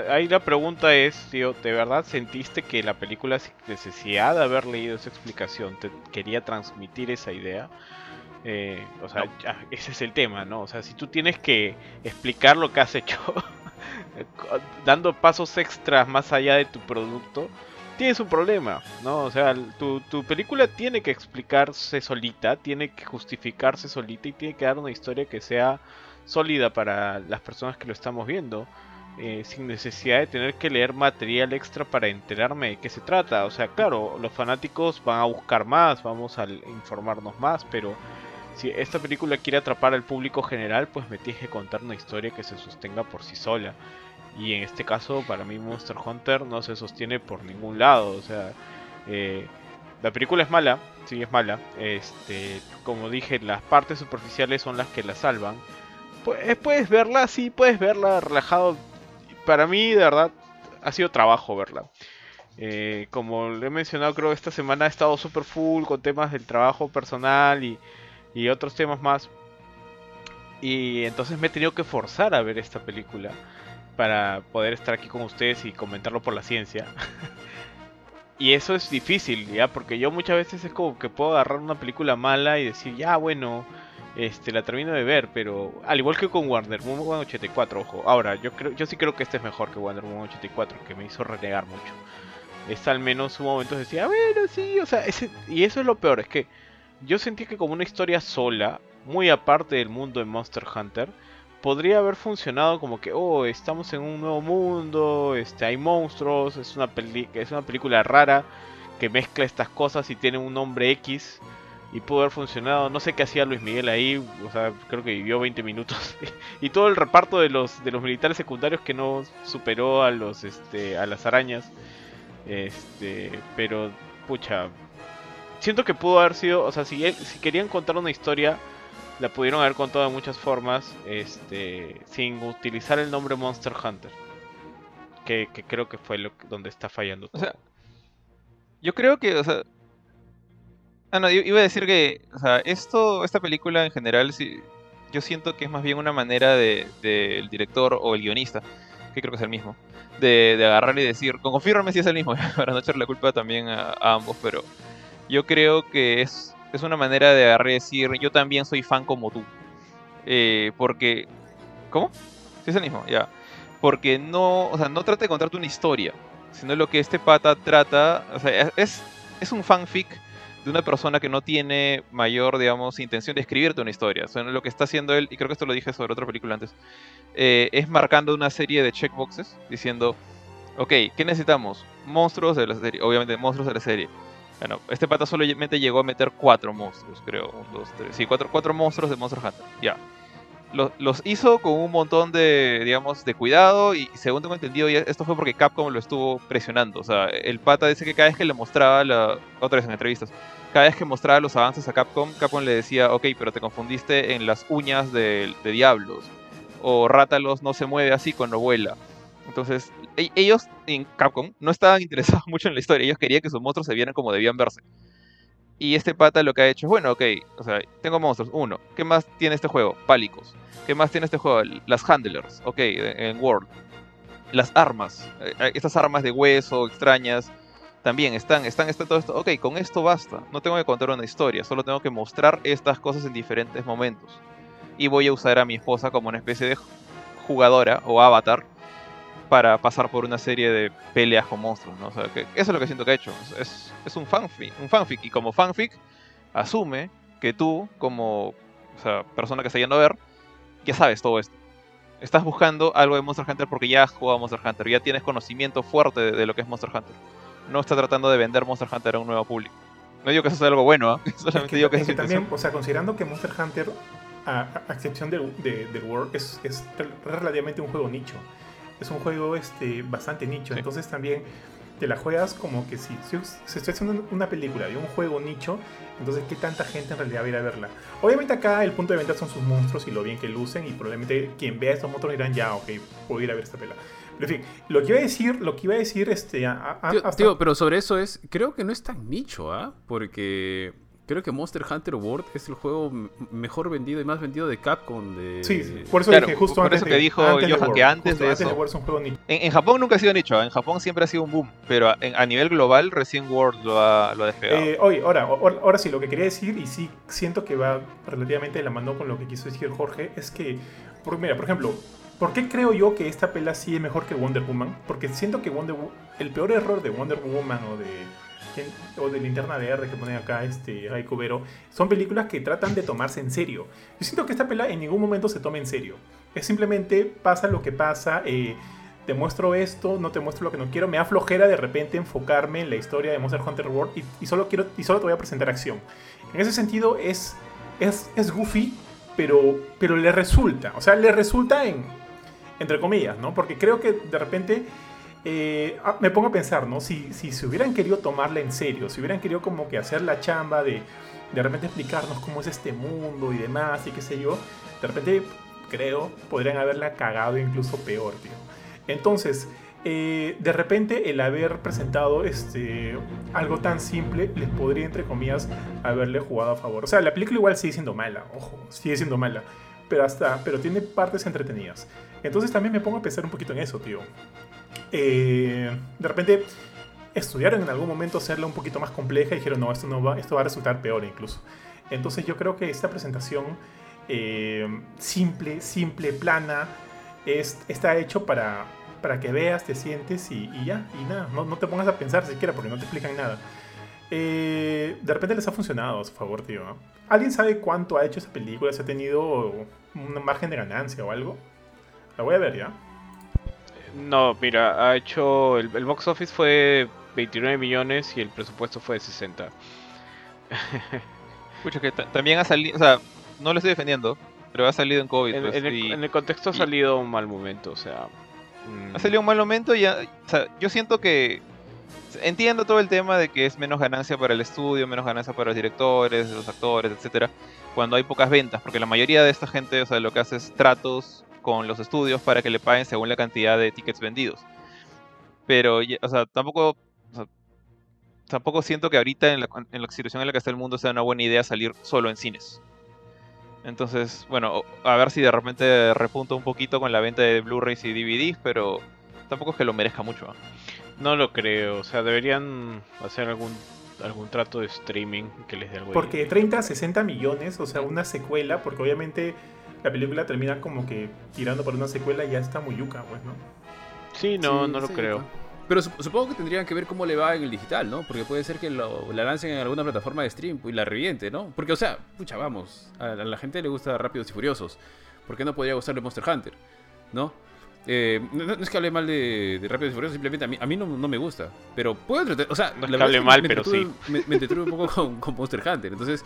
ahí la pregunta es, tío, ¿de verdad sentiste que la película, sin necesidad de haber leído esa explicación, te quería transmitir esa idea? Eh, o sea, ese es el tema, ¿no? O sea, si tú tienes que explicar lo que has hecho, dando pasos extras más allá de tu producto, tienes un problema, ¿no? O sea, tu, tu, película tiene que explicarse solita, tiene que justificarse solita y tiene que dar una historia que sea sólida para las personas que lo estamos viendo. Eh, sin necesidad de tener que leer material extra para enterarme de qué se trata. O sea, claro, los fanáticos van a buscar más, vamos a informarnos más, pero si esta película quiere atrapar al público general, pues me tienes que contar una historia que se sostenga por sí sola. Y en este caso, para mí Monster Hunter no se sostiene por ningún lado. O sea, eh, La película es mala, sí es mala. Este, como dije, las partes superficiales son las que la salvan. Pues, puedes verla, sí, puedes verla relajado. Para mí, de verdad, ha sido trabajo verla. Eh, como le he mencionado, creo que esta semana he estado super full con temas del trabajo personal y, y otros temas más. Y entonces me he tenido que forzar a ver esta película para poder estar aquí con ustedes y comentarlo por la ciencia. y eso es difícil, ¿ya? Porque yo muchas veces es como que puedo agarrar una película mala y decir, ya, bueno, este, la termino de ver, pero al igual que con Wonder Woman 84, ojo. Ahora, yo creo, yo sí creo que este es mejor que Wonder Woman 84, que me hizo renegar mucho. Es al menos un momento decía, bueno, sí, o sea, y eso es lo peor, es que yo sentí que como una historia sola, muy aparte del mundo de Monster Hunter, podría haber funcionado como que, oh, estamos en un nuevo mundo, este, hay monstruos, es una, peli es una película rara que mezcla estas cosas y tiene un nombre X y pudo haber funcionado. No sé qué hacía Luis Miguel ahí, o sea, creo que vivió 20 minutos. y todo el reparto de los, de los militares secundarios que no superó a los este, a las arañas. Este, pero pucha, siento que pudo haber sido, o sea, si, si querían contar una historia, la pudieron haber contado de muchas formas, este, sin utilizar el nombre Monster Hunter. Que, creo que fue lo donde está fallando. O sea, yo creo que, o sea, ah, no, iba a decir que, o sea, esto, esta película en general, sí, yo siento que es más bien una manera del de, director o el guionista, que creo que es el mismo, de, de agarrar y decir, confírmame si es el mismo, para no echarle la culpa también a ambos, pero yo creo que es, es una manera de decir, yo también soy fan como tú. Eh, porque... ¿Cómo? Sí, es el mismo, ya. Porque no, o sea, no trata de contarte una historia, sino lo que este pata trata, o sea, es, es un fanfic de una persona que no tiene mayor, digamos, intención de escribirte una historia. O lo que está haciendo él, y creo que esto lo dije sobre otra película antes, eh, es marcando una serie de checkboxes diciendo, ok, ¿qué necesitamos? Monstruos de la serie, obviamente monstruos de la serie. Bueno, este pata solamente llegó a meter cuatro monstruos, creo. Un, dos, tres. Sí, cuatro, cuatro monstruos de Monster Hunter. Ya. Los, hizo con un montón de, digamos, de cuidado y según tengo entendido, esto fue porque Capcom lo estuvo presionando. O sea, el pata dice que cada vez que le mostraba, la, otra vez en entrevistas, cada vez que mostraba los avances a Capcom, Capcom le decía, ok, pero te confundiste en las uñas de, de Diablos. O Rátalos no se mueve así cuando vuela. Entonces, e-, ellos en Capcom no estaban interesados mucho en la historia, ellos querían que sus monstruos se vieran como debían verse. Y este pata lo que ha hecho es, bueno, ok, o sea, tengo monstruos, uno. ¿Qué más tiene este juego? Pálicos. ¿Qué más tiene este juego? Las handlers, ok, en World. Las armas, eh, eh, estas armas de hueso extrañas, también están, están, está todo esto. Ok, con esto basta. No tengo que contar una historia, solo tengo que mostrar estas cosas en diferentes momentos. Y voy a usar a mi esposa como una especie de jugadora o avatar para pasar por una serie de peleas con monstruos, ¿no? O sea, que eso es lo que siento que ha hecho. Es, es un fanfic, un fanfic, y como fanfic asume que tú, como o sea, persona que está yendo a ver, ya sabes todo esto. Estás buscando algo de Monster Hunter porque ya has jugado Monster Hunter, ya tienes conocimiento fuerte de, lo que es Monster Hunter. No está tratando de vender Monster Hunter a un nuevo público. No digo que eso sea algo bueno, ¿eh? solamente digo que, es que también, o sea, considerando que Monster Hunter, a, excepción del, de, World, es, es relativamente un juego nicho es un juego este, bastante nicho. Entonces también te la juegas como que si, si se está haciendo una película de un juego nicho, entonces qué tanta gente en realidad va a ir a verla. Obviamente acá el punto de venta son sus monstruos y lo bien que lucen y probablemente quien vea estos monstruos dirán ya, ok, puedo ir a ver esta película. Pero en fin, lo que iba a decir, lo que iba a decir, este, tío, pero sobre eso es, creo que no es tan nicho, ¿ah? Porque Creo que Monster Hunter World es el juego mejor vendido y más vendido de Capcom. De... Sí, por eso dije justo por eso que dijo Johan que antes de eso. en, Japón nunca ha sido nicho, en Japón siempre ha sido un boom, pero a, nivel global recién World lo ha, lo ha despegado. Eh, oye, ahora, ahora sí, lo que quería decir, y sí siento que va relativamente de la mano con lo que quiso decir Jorge, es que, por, mira, por ejemplo, ¿Por qué creo yo que esta pela sí es mejor que Wonder Woman? Porque siento que Wonder el peor error de Wonder Woman o de o de Linterna R que pone acá este Vero, son películas que tratan de tomarse en serio. Yo siento que esta película en ningún momento se toma en serio. Es simplemente pasa lo que pasa, eh, te muestro esto, no te muestro lo que no quiero. Me da flojera de repente enfocarme en la historia de Monster Hunter World y, solo, quiero, y solo te voy a presentar acción. En ese sentido es, es, es goofy, pero, pero le resulta. O sea, le resulta en, entre comillas, ¿no? Porque creo que de repente eh, ah, me pongo a pensar, ¿no? Si, si se hubieran querido tomarla en serio, si hubieran querido como que hacer la chamba de de repente explicarnos cómo es este mundo y demás y qué sé yo, de repente creo podrían haberla cagado incluso peor, tío. Entonces, eh, de repente el haber presentado este, algo tan simple les podría, entre comillas, haberle jugado a favor. O sea, la película igual sigue siendo mala, ojo, sigue siendo mala, pero, hasta, pero tiene partes entretenidas. Entonces también me pongo a pensar un poquito en eso, tío. Eh, de repente estudiaron en algún momento hacerla un poquito más compleja y dijeron, no, esto, no va, esto va a resultar peor incluso. Entonces yo creo que esta presentación eh, simple, simple, plana, es, está hecho para, para que veas, te sientes y, ya, y nada, no, no, te pongas a pensar siquiera porque no te explican nada. Eh, de repente les ha funcionado a su favor, tío. ¿Alguien sabe cuánto ha hecho esa película? ¿Se ha tenido un margen de ganancia o algo? La voy a ver ya. No, mira, ha hecho. El, el box office fue 29 millones y el presupuesto fue de 60. Escucha que también ha salido, o sea, no lo estoy defendiendo, pero ha salido en COVID. En, pues, el, contexto ha salido un mal momento, o sea. Ha salido un mal momento y o sea, yo siento que entiendo todo el tema de que es menos ganancia para el estudio, menos ganancia para los directores, los actores, etcétera, cuando hay pocas ventas, porque la mayoría de esta gente, o sea, lo que hace es tratos con los estudios para que le paguen según la cantidad de tickets vendidos. Pero, o sea, tampoco tampoco siento que ahorita en la, en la situación en la que está el mundo sea una buena idea salir solo en cines. Entonces, bueno, a ver si de repente repunta un poquito con la venta de Blu-rays y DVDs, pero tampoco es que lo merezca mucho. No lo creo, o sea, deberían hacer algún algún trato de streaming que les dé algo. Porque 30, 60 millones, o sea, una secuela, porque obviamente la película termina como que tirando por una secuela y ya está muy yuca, pues, ¿no? Sí, no, no lo creo. Pero supongo que tendrían que ver cómo le va en el digital, ¿no? Porque puede ser que lo, la lancen en alguna plataforma de stream y la reviente, ¿no? Porque, o sea, pucha, vamos, a, la gente le gusta Rápidos y Furiosos. ¿Por qué no podría gustarle Monster Hunter? ¿No? Eh, no, es que hable mal de, Rápidos y Furiosos, simplemente a mí, a mí no, no me gusta. Pero puedo entretener, o sea, no es que hable mal, pero sí. Me, me un poco con, con Monster Hunter. Entonces,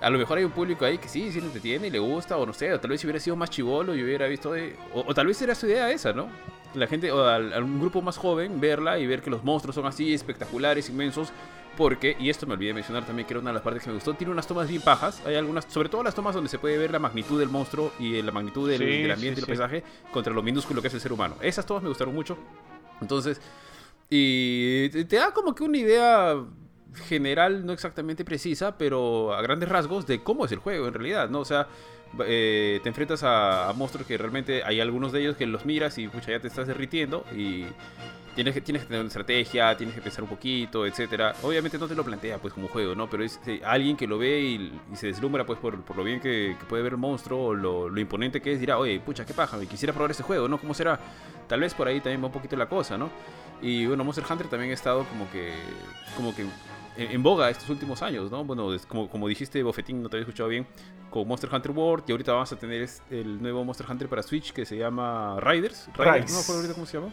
a lo mejor hay un público ahí que sí, sí le entretiene y le gusta, o no sé, o tal vez si hubiera sido más chivolo y hubiera visto de. O, tal vez era su idea esa, ¿no? La gente, o a, un grupo más joven, verla y ver que los monstruos son así espectaculares, inmensos. Porque, y esto me olvidé mencionar también, que era una de las partes que me gustó, tiene unas tomas bien pajas. Hay algunas, sobre todo las tomas donde se puede ver la magnitud del monstruo y la magnitud del, ambiente y del paisaje contra lo minúsculo que es el ser humano. Esas tomas me gustaron mucho. Entonces, y te da como que una idea general, no exactamente precisa, pero a grandes rasgos de cómo es el juego en realidad, ¿no? O sea, eh, te enfrentas a, monstruos que realmente hay algunos de ellos que los miras y pucha, ya te estás derritiendo y tienes que, tienes que tener una estrategia, tienes que pensar un poquito, etcétera. Obviamente no te lo plantea pues como juego, ¿no? Pero es eh, alguien que lo ve y, se deslumbra pues por, lo bien que, puede ver el monstruo o lo, imponente que es, dirá, oye, pucha, qué paja, me quisiera probar ese juego, ¿no? ¿Cómo será? Tal vez por ahí también va un poquito la cosa, ¿no? Y bueno, Monster Hunter también ha estado como que, como que en, boga estos últimos años, ¿no? Bueno, como, como dijiste, Bofetín, no te había escuchado bien, con Monster Hunter World, y ahorita vamos a tener el nuevo Monster Hunter para Switch que se llama Riders. Riders, no me acuerdo ahorita cómo se llama.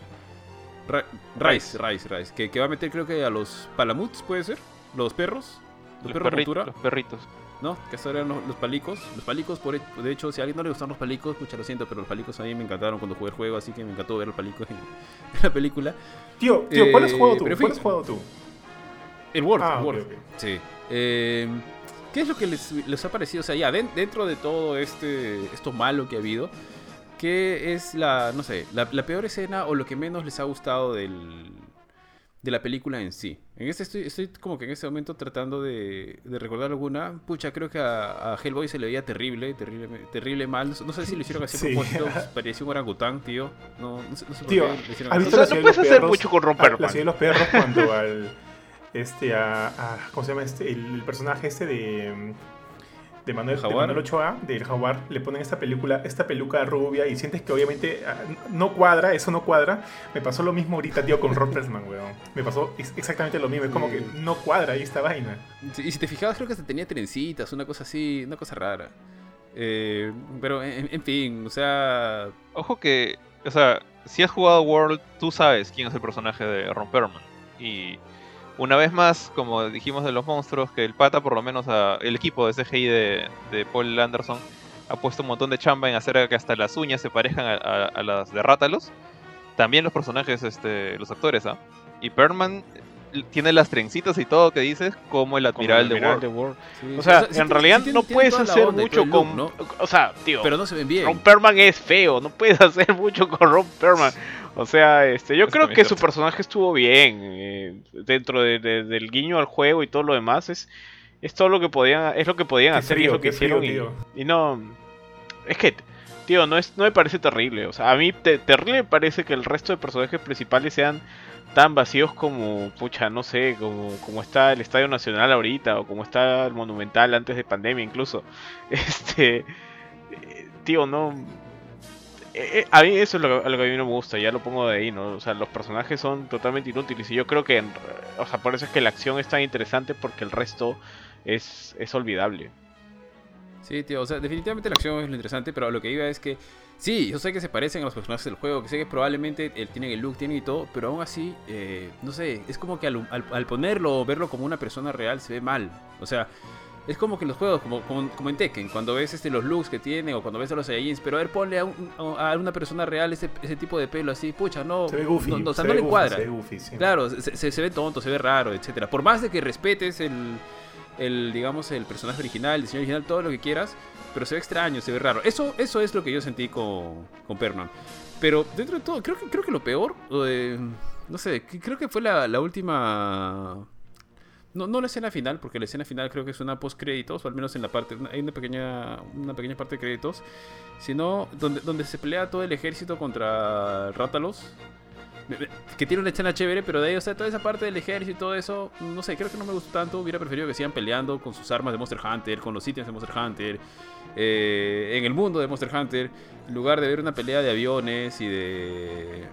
Rise, Rise, Rise, que, que, va a meter creo que a los Palamuts, puede ser, los perros, los, perros perritos, los perritos. ¿no? Que estos eran los, palicos. Los palicos, por, de hecho, si a alguien no le gustan los palicos, escucha, lo siento, pero los palicos a mí me encantaron cuando jugué el juego, así que me encantó ver los palicos en, la película. Tío, tío, ¿cuál has jugado tú? ¿Cuál has jugado tú? El Word, ah, Sí. Eh, ¿Qué es lo que les, ha parecido? O sea, ya dentro de todo este esto malo que ha habido, ¿qué es la, no sé, la, peor escena o lo que menos les ha gustado del, de la película en sí? En este estoy, estoy como que en este momento tratando de, recordar alguna. Pucha, creo que a, Hellboy se le veía terrible, terrible, terrible mal. No, sé si lo hicieron así a propósito. Parecía un orangután, tío. No, no sé, no sé tío, por qué lo hicieron así. no puedes hacer mucho con romper. La ciudad de los perros cuando al este a, ¿cómo se llama este? El, personaje este de de Manuel, de Manuel Ochoa, del Jaguar, le ponen esta película, esta peluca rubia y sientes que obviamente ah, no cuadra, eso no cuadra. Me pasó lo mismo ahorita, tío, con Ropersman, weón. Me pasó exactamente lo mismo, es como que no cuadra ahí esta vaina. y si te fijabas, creo que se tenía trencitas, una cosa así, una cosa rara. Eh, pero en, fin, o sea... Ojo que, o sea, si has jugado World, tú sabes quién es el personaje de Ron Perlman. Y una vez más, como dijimos de los monstruos, que el pata, por lo menos el equipo de CGI de, Paul Anderson, ha puesto un montón de chamba en hacer que hasta las uñas se parezcan a, las de Rátalos. también los personajes, este, los actores, ¿ah? Y Perman tiene las trencitas y todo que dices como el admiral, de War. o sea, en realidad no puedes hacer mucho con... O sea, tío... Pero no se ven bien. Ron Perman es feo, no puedes hacer mucho con Ron Perman. O sea, este, yo creo que su personaje estuvo bien eh, dentro del guiño al juego y todo lo demás. Es, es todo lo que podían, es lo que podían hacer y es lo que hicieron. y, no, es que, tío, no es, no me parece terrible. O sea, a mí terrible me parece que el resto de personajes principales sean tan vacíos como, pucha, no sé, como, como está el Estadio Nacional ahorita o como está el Monumental antes de pandemia incluso. Este, eh, tío, no eh, eh, a mí eso es lo, que a mí no me gusta, ya lo pongo de ahí, ¿no? O sea, los personajes son totalmente inútiles y yo creo que, o sea, por eso es que la acción es tan interesante porque el resto es, es olvidable. Sí, tío, o sea, definitivamente la acción es lo interesante, pero lo que iba es que, sí, yo sé que se parecen a los personajes del juego, que sé que probablemente él tiene el look, tiene y todo, pero aún así, eh, no sé, es como que al, al, al ponerlo o verlo como una persona real se ve mal. O sea, es como que los juegos, como, como, en Tekken, cuando ves este, los looks que tiene o cuando ves a los Saiyajins, pero a ver, ponle a, una persona real ese, ese, tipo de pelo así, pucha, no. Se ve goofy. No, o sea, no le cuadra. Claro, se, se, ve tonto, se ve raro, etcétera Por más de que respetes el, el, digamos, el personaje original, el diseño original, todo lo que quieras, pero se ve extraño, se ve raro. Eso, eso es lo que yo sentí con, con. Pero dentro de todo, creo que, creo que lo peor, eh, no sé, creo que fue la, la última no, no la escena final, porque la escena final creo que es una post créditos, o al menos en la parte, hay una pequeña, una pequeña parte de créditos, sino donde, donde se pelea todo el ejército contra Rátalos, que tiene una escena chévere, pero de ahí, o sea, toda esa parte del ejército y todo eso, no sé, creo que no me gustó tanto, hubiera preferido que sigan peleando con sus armas de Monster Hunter, con los ítems de Monster Hunter, eh, en el mundo de Monster Hunter, en lugar de ver una pelea de aviones y de,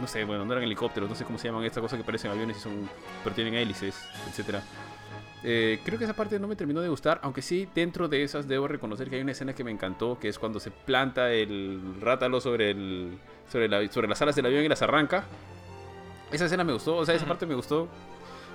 no sé, bueno, no eran helicópteros, no sé cómo se llaman estas cosas que parecen aviones y son, pero tienen hélices, etcétera. Eh, creo que esa parte no me terminó de gustar, aunque sí, dentro de esas debo reconocer que hay una escena que me encantó, que es cuando se planta el rátalo sobre, el, sobre, sobre las alas del avión y las arranca. Esa escena me gustó, o sea, esa parte me gustó.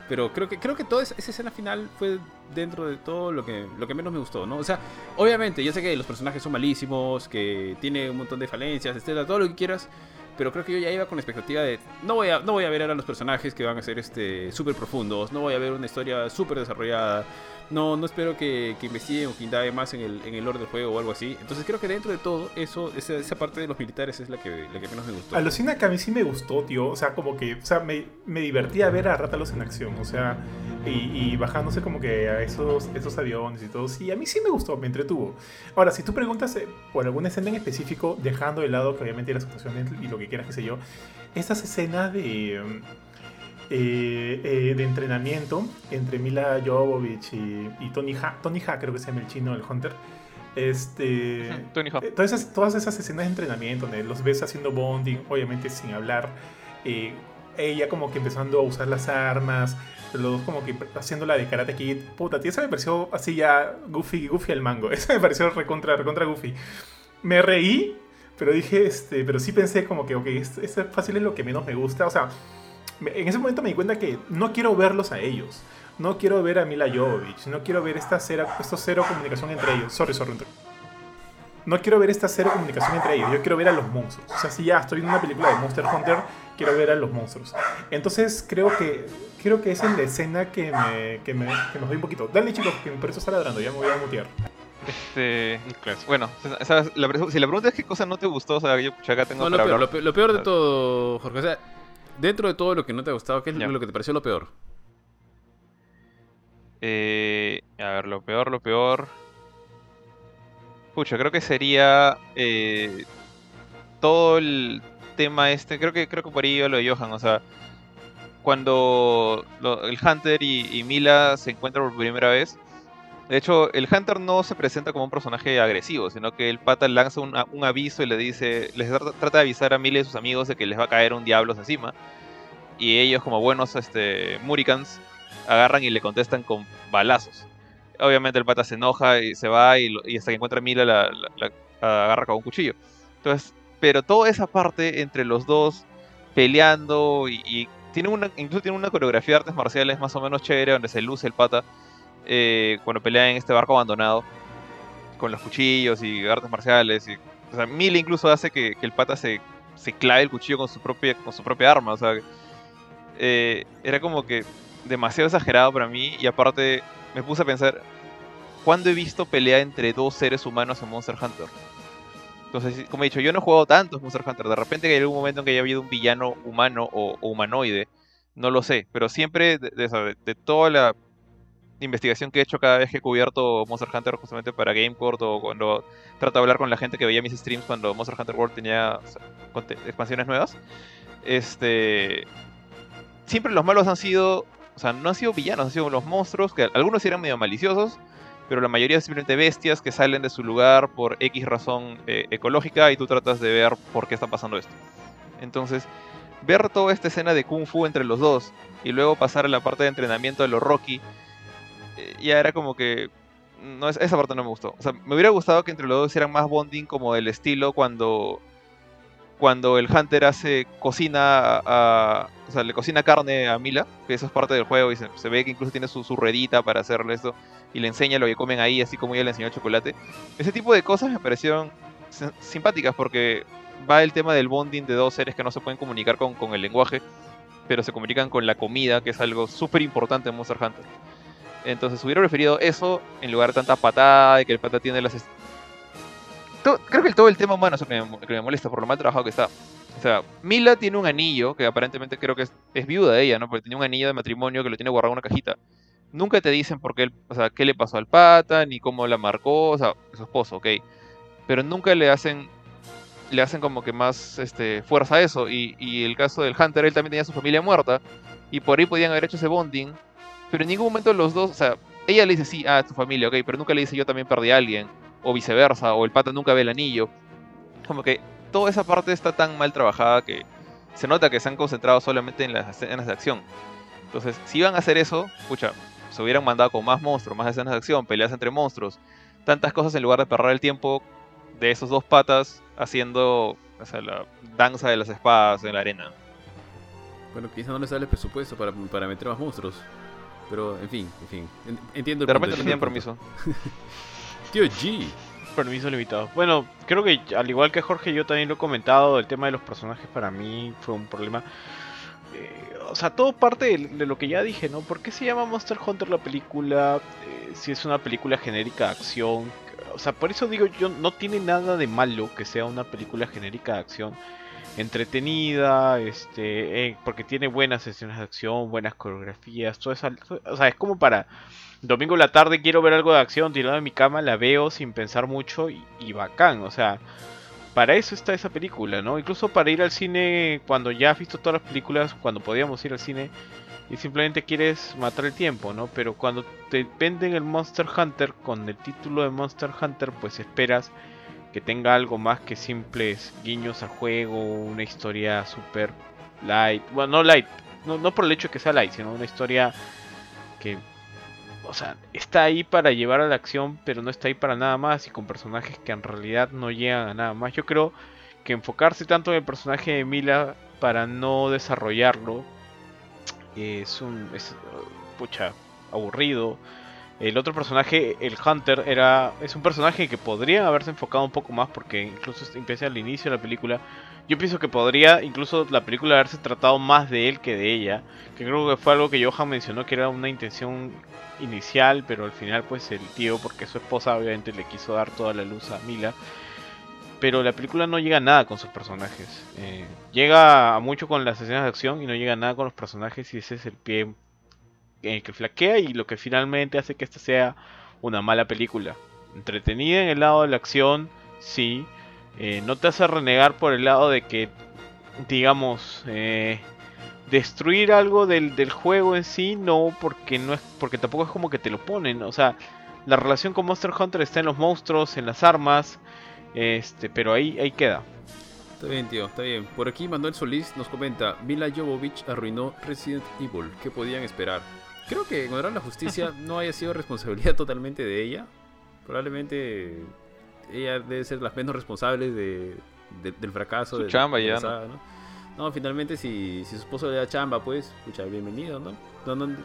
Pero creo que, creo que toda esa, escena final fue dentro de todo lo que, lo que menos me gustó, ¿no? O sea, obviamente, yo sé que los personajes son malísimos, que tiene un montón de falencias, etcétera, todo lo que quieras. Pero creo que yo ya iba con la expectativa de. No voy a, no voy a ver ahora los personajes que van a ser este súper profundos. No voy a ver una historia súper desarrollada no, no espero que, que investiguen o que indaguen más en el, en el lore del juego o algo así. Entonces creo que dentro de todo, eso, esa, esa parte de los militares es la que, la que menos me gustó. Alucina que a mí sí me gustó, tío. O sea, como que, o sea, me, me divertía ver a Rátalos en acción. O sea, y, bajándose como que a esos, esos aviones y todo. Sí, a mí sí me gustó, me entretuvo. Ahora, si tú preguntas eh, por alguna escena en específico, dejando de lado que obviamente las actuaciones y lo que quieras, qué sé yo, estas escenas de eh, eh, de entrenamiento entre Mila Jovovich y, Tony Ha. Tony Ha, creo que se llama el chino, el Hunter. Este, Tony Ha. Eh, todas, esas, todas esas escenas de entrenamiento donde los ves haciendo bonding, obviamente sin hablar. ella como que empezando a usar las armas, los dos como que haciendo la de Karate Kid. Puta, tío, esa me pareció así ya goofy, goofy al mango. Esa me pareció recontra, recontra goofy. Me reí, pero dije, este, pero sí pensé como que, ok, esto, esto fácil es lo que menos me gusta. O sea, en ese momento me di cuenta que no quiero verlos a ellos. No quiero ver a Mila Jovovich. No quiero ver esta cero, esto cero comunicación entre ellos. Sorry, sorry. No quiero ver esta cero comunicación entre ellos. Yo quiero ver a los monstruos. O sea, si ya estoy viendo una película de Monster Hunter, quiero ver a los monstruos. Entonces creo que creo que esa es la escena que me, que me, que me doy un poquito. Dale chicos, que por eso está ladrando. Ya me voy a mutear. Este, bueno, la, si la pregunta es qué cosa no te gustó, o sea, yo acá tengo no, lo, peor, lo, peor, de todo, Jorge, o sea, Dentro de todo lo que no te ha gustado, ¿qué es lo que te pareció lo peor? Eh, a ver, lo peor, lo peor. Pucha, creo que sería eh, todo el tema este. Creo que creo que por ahí iba lo de Johan. O sea, cuando el Hunter y, Mila se encuentran por primera vez, de hecho, el Hunter no se presenta como un personaje agresivo, sino que el pata lanza un, aviso y le dice, les trata de avisar a miles de sus amigos de que les va a caer un diablo encima. Y ellos, como buenos este, Muricans, agarran y le contestan con balazos. Obviamente el pata se enoja y se va y, hasta que encuentra a Mila la, agarra con un cuchillo. Entonces, pero toda esa parte entre los dos peleando y, tiene una, incluso tiene una coreografía de artes marciales más o menos chévere donde se luce el pata eh, cuando pelea en este barco abandonado con los cuchillos y artes marciales. Y, o sea, Mil incluso hace que, el pata se se clave el cuchillo con su propia, con su propia arma. O sea, eh, era como que demasiado exagerado para mí. Y aparte, me puse a pensar: ¿cuándo he visto pelea entre dos seres humanos en Monster Hunter? Entonces, como he dicho, yo no he jugado tantos Monster Hunter. De repente, que hay algún momento en que haya habido un villano humano o, humanoide, no lo sé. Pero siempre, de, de toda la investigación que he hecho cada vez que he cubierto Monster Hunter justamente para GameCourt o cuando trato de hablar con la gente que veía mis streams cuando Monster Hunter World tenía expansiones nuevas. Este. Siempre los malos han sido. O sea, no han sido villanos, han sido los monstruos, que algunos eran medio maliciosos, pero la mayoría simplemente bestias que salen de su lugar por X razón eh, ecológica y tú tratas de ver por qué está pasando esto. Entonces, ver toda esta escena de Kung Fu entre los dos y luego pasar a la parte de entrenamiento de los Rocky ya era como que. No, esa parte no me gustó. O sea, me hubiera gustado que entre los dos hicieran más bonding como del estilo cuando. Cuando el Hunter hace cocina a, o sea, le cocina carne a Mila, que eso es parte del juego y se, ve que incluso tiene su, su, ruedita para hacerle esto y le enseña lo que comen ahí, así como ella le enseñó el chocolate. Ese tipo de cosas me parecieron simpáticas porque va el tema del bonding de dos seres que no se pueden comunicar con, con el lenguaje, pero se comunican con la comida, que es algo súper importante en Monster Hunter. Entonces hubiera preferido eso en lugar de tanta patada y que el pata tiene las... creo que todo el tema humano es lo que me, molesta por lo mal trabajado que está. O sea, Mila tiene un anillo, que aparentemente creo que es, viuda de ella, ¿no? Porque tenía un anillo de matrimonio que lo tiene guardado en una cajita. Nunca te dicen por qué, o sea, qué le pasó al pata, ni cómo la marcó, o sea, su esposo, ok. Pero nunca le hacen le hacen como que más este, fuerza a eso. Y, y el caso del Hunter, él también tenía su familia muerta. Y por ahí podían haber hecho ese bonding pero en ningún momento los dos, o sea, ella le dice sí, ah, tu familia, ok, pero nunca le dice yo también perdí a alguien, o viceversa, o el pata nunca ve el anillo. Como que toda esa parte está tan mal trabajada que se nota que se han concentrado solamente en las escenas de acción. Entonces, si iban a hacer eso, pucha, se hubieran mandado con más monstruos, más escenas de acción, peleas entre monstruos, tantas cosas en lugar de perder el tiempo de esos dos patas haciendo o sea, la danza de las espadas en la arena. Bueno, quizá no les sale el presupuesto para, para meter más monstruos. Pero, en fin, en fin. Entiendo el De repente tenían permiso. Tío G. Permiso limitado. Bueno, creo que al igual que Jorge, yo también lo he comentado. El tema de los personajes para mí fue un problema. Eh, o sea, todo parte de, lo que ya dije, ¿no? ¿Por qué se llama Monster Hunter la película? Eh, si es una película genérica de acción. O sea, por eso digo yo, no tiene nada de malo que sea una película genérica de acción entretenida, este, eh, porque tiene buenas sesiones de acción, buenas coreografías, todo eso, o sea, es como para domingo en la tarde quiero ver algo de acción, tirado en mi cama, la veo sin pensar mucho y, bacán, o sea, para eso está esa película, ¿no? Incluso para ir al cine cuando ya has visto todas las películas, cuando podíamos ir al cine y simplemente quieres matar el tiempo, ¿no? Pero cuando te venden el Monster Hunter con el título de Monster Hunter, pues esperas que tenga algo más que simples guiños al juego, una historia super light, bueno, no light, no, no por el hecho de que sea light, sino una historia que, o sea, está ahí para llevar a la acción, pero no está ahí para nada más y con personajes que en realidad no llegan a nada más. Yo creo que enfocarse tanto en el personaje de Mila para no desarrollarlo es un, es, pucha, aburrido el otro personaje, el Hunter, era es un personaje que podría haberse enfocado un poco más porque incluso empieza al inicio de la película. Yo pienso que podría incluso la película haberse tratado más de él que de ella. Que creo que fue algo que Johan mencionó que era una intención inicial, pero al final pues el tío, porque su esposa obviamente le quiso dar toda la luz a Mila. Pero la película no llega a nada con sus personajes. Eh, llega a mucho con las escenas de acción y no llega a nada con los personajes y ese es el pie eh, que flaquea y lo que finalmente hace que esta sea una mala película. Entretenida en el lado de la acción, sí. Eh, no te hace renegar por el lado de que, digamos, eh, destruir algo del, del, juego en sí, no, porque no es, porque tampoco es como que te lo ponen. O sea, la relación con Monster Hunter está en los monstruos, en las armas, este, pero ahí, ahí queda. Está bien, tío, está bien. Por aquí Manuel Solís nos comenta, Mila Jovovich arruinó Resident Evil. ¿Qué podían esperar? Creo que encontrar la justicia no haya sido responsabilidad totalmente de ella. Probablemente ella debe ser las menos responsables de, del fracaso. de chamba ya, ¿no? finalmente si, si, su esposo le da chamba, pues, escucha, bienvenido, ¿no?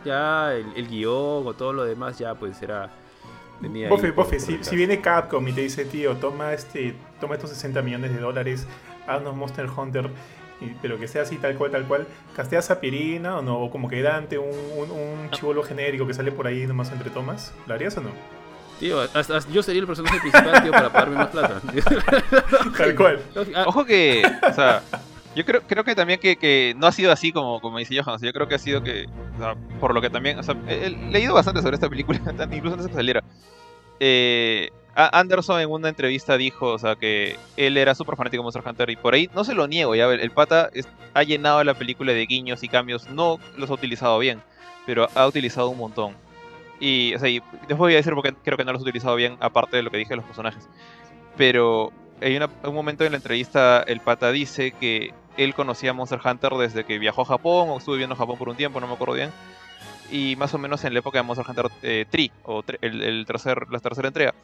ya el, el, guion o todo lo demás ya pues será... Bofe, bofe, si, si, viene Capcom y te dice, tío, toma, este, toma estos 60 millones de dólares, haznos Monster Hunter, pero que sea así tal cual, tal cual. ¿Casteas a Pirina o no? O como que Dante, un, un, chivolo genérico que sale por ahí nomás entre tomas. ¿Lo harías o no? Tío, hasta, yo sería el personaje principal, tío, para pagarme más plata. tal cual. Ojo que, o sea, yo creo, creo que también que, que, no ha sido así como, como dice Johan. Yo creo que ha sido que, o sea, por lo que también, o sea, he, leído bastante sobre esta película, incluso antes de que saliera. Eh, Anderson en una entrevista dijo, o sea, que él era súper fanático de Monster Hunter y por ahí no se lo niego, ya el, pata ha llenado la película de guiños y cambios, no los ha utilizado bien, pero ha utilizado un montón. Y, o sea, y después voy a decir porque creo que no los ha utilizado bien, aparte de lo que dije de los personajes. Pero hay un momento en la entrevista, el pata dice que él conocía a Monster Hunter desde que viajó a Japón o estuvo viviendo en Japón por un tiempo, no me acuerdo bien. Y más o menos en la época de Monster Hunter 3, eh, o el, tercer, la tercera entrega.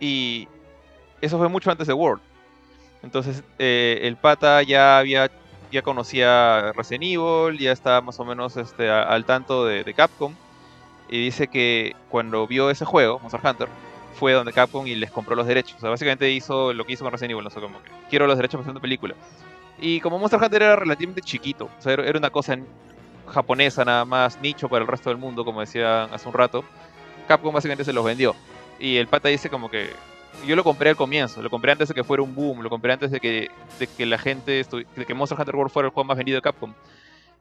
Y eso fue mucho antes de World. Entonces eh, el pata ya había ya conocía Resident Evil, ya estaba más o menos este, al tanto de, Capcom. Y dice que cuando vio ese juego, Monster Hunter, fue donde Capcom y les compró los derechos. O sea, básicamente hizo lo que hizo con Resident Evil, no sé, como que quiero los derechos para hacer una película. Y como Monster Hunter era relativamente chiquito, o sea, era una cosa japonesa nada más, nicho para el resto del mundo, como decía hace un rato, Capcom básicamente se los vendió. Y el pata dice como que yo lo compré al comienzo, lo compré antes de que fuera un boom, lo compré antes de que, de que la gente, de que Monster Hunter World fuera el juego más vendido de Capcom.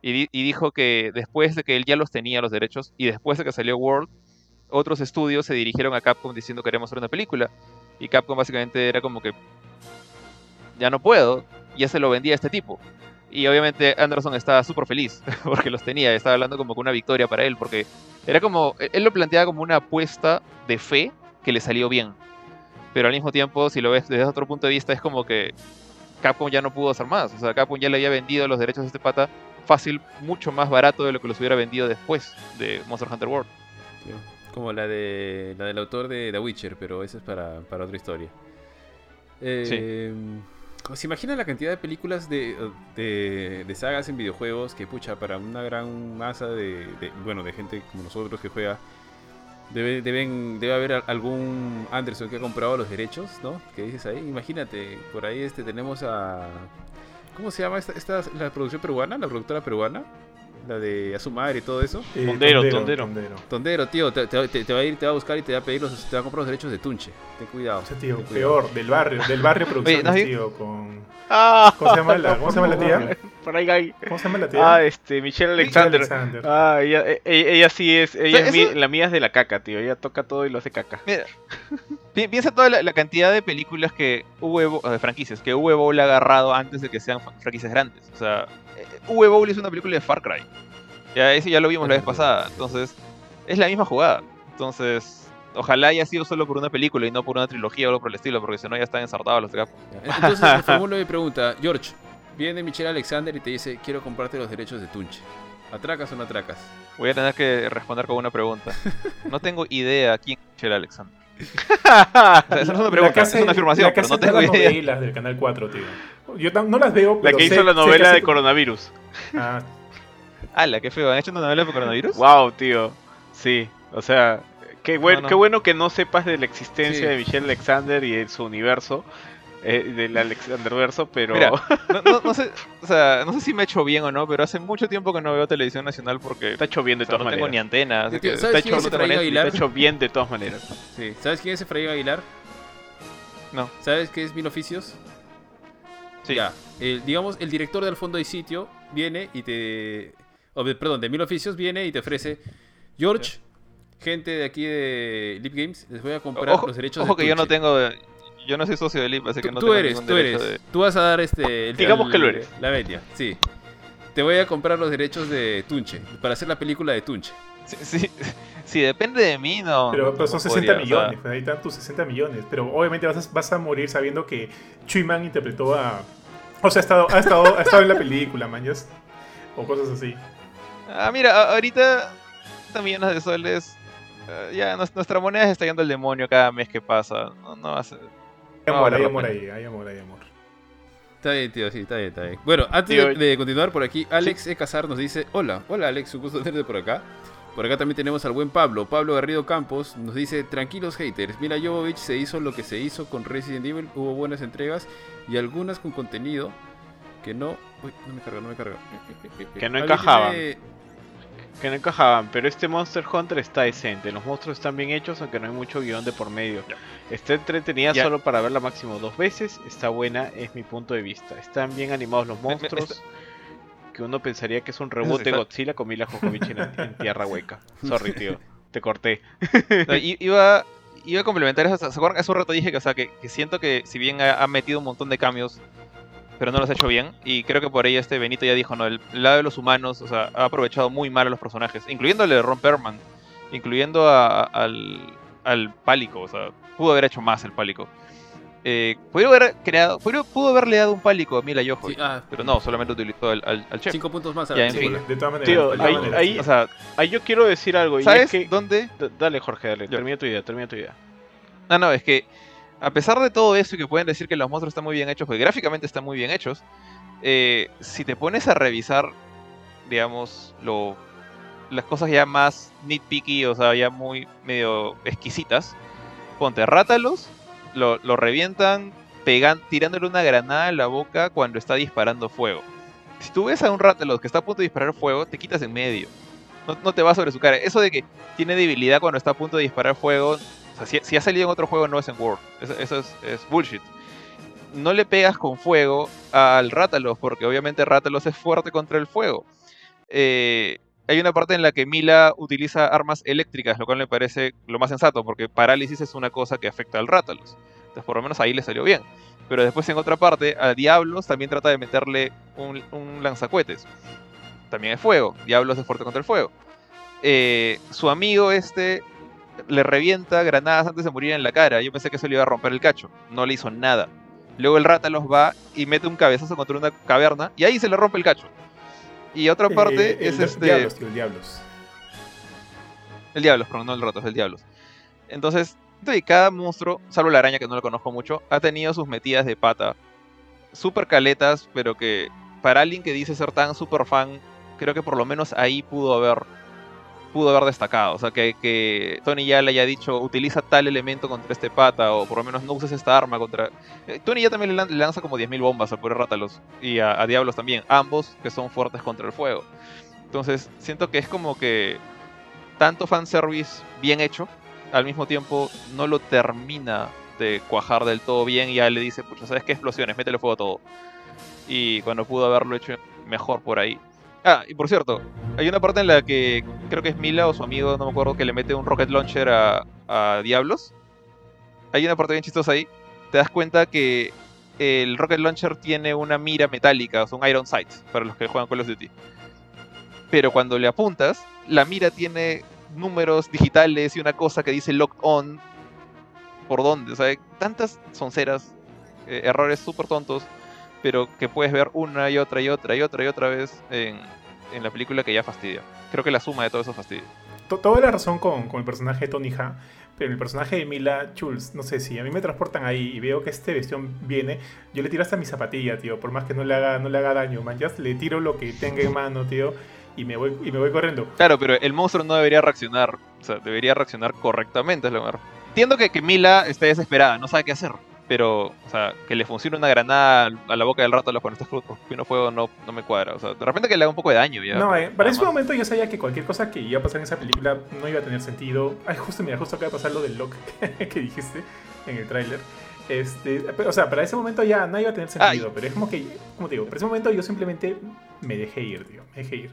Y, y, dijo que después de que él ya los tenía los derechos y después de que salió World, otros estudios se dirigieron a Capcom diciendo queremos hacer una película. Y Capcom básicamente era como que ya no puedo, ya se lo vendía a este tipo. Y obviamente Anderson estaba súper feliz porque los tenía, estaba hablando como con una victoria para él, porque era como, él lo planteaba como una apuesta de fe que le salió bien. Pero al mismo tiempo, si lo ves desde otro punto de vista, es como que Capcom ya no pudo hacer más. O sea, Capcom ya le había vendido los derechos a este pata fácil, mucho más barato de lo que los hubiera vendido después de Monster Hunter World. Como la de la del autor de The Witcher, pero esa es para, para otra historia. Eh, ¿Se imagina la cantidad de películas de, de, sagas en videojuegos que, pucha, para una gran masa de, bueno, de gente como nosotros que juega, debe, deben, debe haber algún Anderson que ha comprado los derechos, ¿no? ¿Qué dices ahí? Imagínate, por ahí este tenemos a... ¿Cómo se llama esta, esta la producción peruana? ¿La productora peruana? La de a su madre y todo eso. Eh, tondero, tondero, tondero. tío, te, va a ir, te va a buscar y te va a pedir los, te va a comprar los derechos de Tunche. Ten cuidado. Ese tío, peor, del barrio, del barrio producción tío, con. Ah. ¿Cómo se llama la, ¿cómo se llama la tía? Por ahí hay. ¿Cómo se llama la tía? Ah, este, Michelle Alexander. Alexander. Ah, ella, e, e, ella, sí es, ella es la mía es de la caca, tío. Ella toca todo y lo hace caca. Mira, piensa toda la, cantidad de películas que hubo, de franquicias, que Uwe le ha agarrado antes de que sean franquicias grandes. O sea, Uwe Bowl es una película de Far Cry. Ya, ese ya lo vimos la vez pasada. Entonces, es la misma jugada. Entonces, ojalá haya sido solo por una película y no por una trilogía o algo por el estilo, porque si no ya están ensartados los de Capcom. Entonces, formulo mi pregunta. George, viene Michelle Alexander y te dice, quiero comprarte los derechos de Tunche. ¿Atracas o no atracas? Voy a tener que responder con una pregunta. No tengo idea quién es Michelle Alexander. esa no es una pregunta, es una afirmación, pero no tengo idea. del Canal 4, tío. Yo no las veo, pero La que hizo la novela de coronavirus. Ah, ¡Hala, qué feo! ¿Han hecho una novela por coronavirus? ¡Wow, tío! Sí, o sea, qué, qué bueno que no sepas de la existencia de Michelle Alexander y de su universo. Eh, del Alexander Verso, pero. no, sé, o sea, no sé si me ha hecho bien o no, pero hace mucho tiempo que no veo televisión nacional porque. Está hecho bien de todas maneras. No tengo ni antena. está, hecho, está hecho bien de todas maneras. Sí. ¿Sabes quién es Efraín Aguilar? No. ¿Sabes qué es Mil Oficios? Sí. Ya. digamos, el director del fondo y sitio viene y te perdón, de Mil Oficios viene y te ofrece, George, gente de aquí de Lip Games, les voy a comprar los derechos ojo que yo no tengo, yo no soy socio de Lip, así que no tú eres, tú eres, tú vas a dar este, digamos que lo eres, la media, sí. Te voy a comprar los derechos de Tunche para hacer la película de Tunche. Sí, sí, depende de mí, no. Pero, son 60 millones, ahí están tus 60 millones. Pero obviamente vas a, vas a morir sabiendo que Chuyman interpretó a. O sea, ha estado, ha estado, ha estado en la película, mañas. O cosas así. Ah, mira, ahorita millones de soles. Eh, ya nuestra moneda se está yendo al demonio cada mes que pasa. No, no va a ser. Hay amor, hay amor ahí, hay amor, hay amor. Está bien, tío, sí, está bien, está bien. Bueno, antes de, continuar por aquí, Alex E. Casar nos dice: Hola, hola Alex, un gusto tenerte por acá. Por acá también tenemos al buen Pablo. Pablo Garrido Campos nos dice, tranquilos haters, mira Jovovich se hizo lo que se hizo con Resident Evil, hubo buenas entregas y algunas con contenido que no... Uy, no me carga, no me carga. Que no encajaban. Que no encajaban, pero este Monster Hunter está decente. Los monstruos están bien hechos, aunque no hay mucho guion de por medio. Está entretenida solo para verla máximo dos veces. Está buena, es mi punto de vista. Están bien animados los monstruos que uno pensaría que es un reboot de Godzilla con Mila Jovovich en, tierra hueca. Sorry, tío, te corté. iba, iba a complementar eso. ¿Se acuerdan? Hace un rato dije que, o sea, que, siento que si bien ha, metido un montón de cambios, pero no los ha hecho bien, y creo que por ahí este Benito ya dijo, ¿no? El, lado de los humanos, o sea, ha aprovechado muy mal a los personajes, incluyendo el de Ron Perlman, incluyendo al, al Pálico, o sea, pudo haber hecho más el Pálico. Eh, haber creado, pudo haberle dado un pálico a Mila Yojo, ah. pero no, solamente utilizó al, al, chef. Cinco puntos más. Ya, en fin. De todas maneras. Tío, ahí, o sea, ahí yo quiero decir algo. ¿Sabes dónde? dale, Jorge, dale. Termina tu idea, termina tu idea. No, no, es que a pesar de todo eso y que pueden decir que los monstruos están muy bien hechos, porque gráficamente están muy bien hechos, eh, si te pones a revisar, digamos, lo, las cosas ya más nitpicky, o sea, ya muy medio exquisitas, ponte Rátalos lo, revientan pegan, tirándole una granada en la boca cuando está disparando fuego. Si tú ves a un Rathalos que está a punto de disparar fuego, te quitas en medio. No, te va sobre su cara. Eso de que tiene debilidad cuando está a punto de disparar fuego, si, ha salido en otro juego no es en World. Eso, es, bullshit. No le pegas con fuego al Rathalos, porque obviamente Rathalos es fuerte contra el fuego. Eh, hay una parte en la que Mila utiliza armas eléctricas, lo cual me parece lo más sensato, porque parálisis es una cosa que afecta al Rátalos. Entonces, por lo menos ahí le salió bien. Pero después, en otra parte, a Diablos también trata de meterle un, un lanzacuetes. También es fuego. Diablos es fuerte contra el fuego. Eh, su amigo este le revienta granadas antes de morir en la cara. Yo pensé que eso le iba a romper el cacho. No le hizo nada. Luego el Rátalos va y mete un cabezazo contra una caverna y ahí se le rompe el cacho. Y otra eh, parte es este. Diablos, tío, el Diablos. El Diablos, pero no el Roto, es el Diablos. Entonces, cada monstruo, salvo la araña que no lo conozco mucho, ha tenido sus metidas de pata. Super caletas, pero que para alguien que dice ser tan super fan, creo que por lo menos ahí pudo haber pudo haber destacado. O sea, que, Tony ya le haya dicho, utiliza tal elemento contra este pata, o por lo menos no uses esta arma contra... Eh, Tony ya también le lanza como 10.000 bombas al pobre Rátalos, y a, Diablos también, ambos que son fuertes contra el fuego. Entonces, siento que es como que tanto fanservice bien hecho, al mismo tiempo no lo termina de cuajar del todo bien y ya le dice, pucha, ¿sabes qué explosiones? Métele fuego a todo. Y cuando pudo haberlo hecho mejor por ahí, Ah, y por cierto, hay una parte en la que creo que es Mila o su amigo, no me acuerdo, que le mete un rocket launcher a, Diablos. Hay una parte bien chistosa ahí. Te das cuenta que el rocket launcher tiene una mira metálica, o un iron sight, para los que juegan Call of Duty. Pero cuando le apuntas, la mira tiene números digitales y una cosa que dice locked on. ¿Por dónde? O tantas sonceras, eh, errores súper tontos pero que puedes ver una y otra y otra y otra y otra vez en, la película que ya fastidia. Creo que la suma de todo eso fastidia. Toda la razón con, el personaje de Tony Ha, pero el personaje de Mila Schultz, no sé si a mí me transportan ahí y veo que este bestión viene, yo le tiro hasta mi zapatilla, tío, por más que no le haga, no le haga daño, man, ya le tiro lo que tenga en mano, tío, y me voy, y me voy corriendo. Claro, pero el monstruo no debería reaccionar, o sea, debería reaccionar correctamente, es lo mejor. Entiendo que, que Mila está desesperada, no sabe qué hacer pero, o sea, que le funcione una granada a la boca del rato cuando está escupiendo fuego no, no me cuadra. O sea, de repente que le haga un poco de daño ya. No, eh, para ese momento yo sabía que cualquier cosa que iba a pasar en esa película no iba a tener sentido. Ay, justo, mira, justo acaba de pasar lo del lock que dijiste en el tráiler. Este, o sea, para ese momento ya no iba a tener sentido, pero es como que, como te digo, para ese momento yo simplemente me dejé ir, tío, me dejé ir.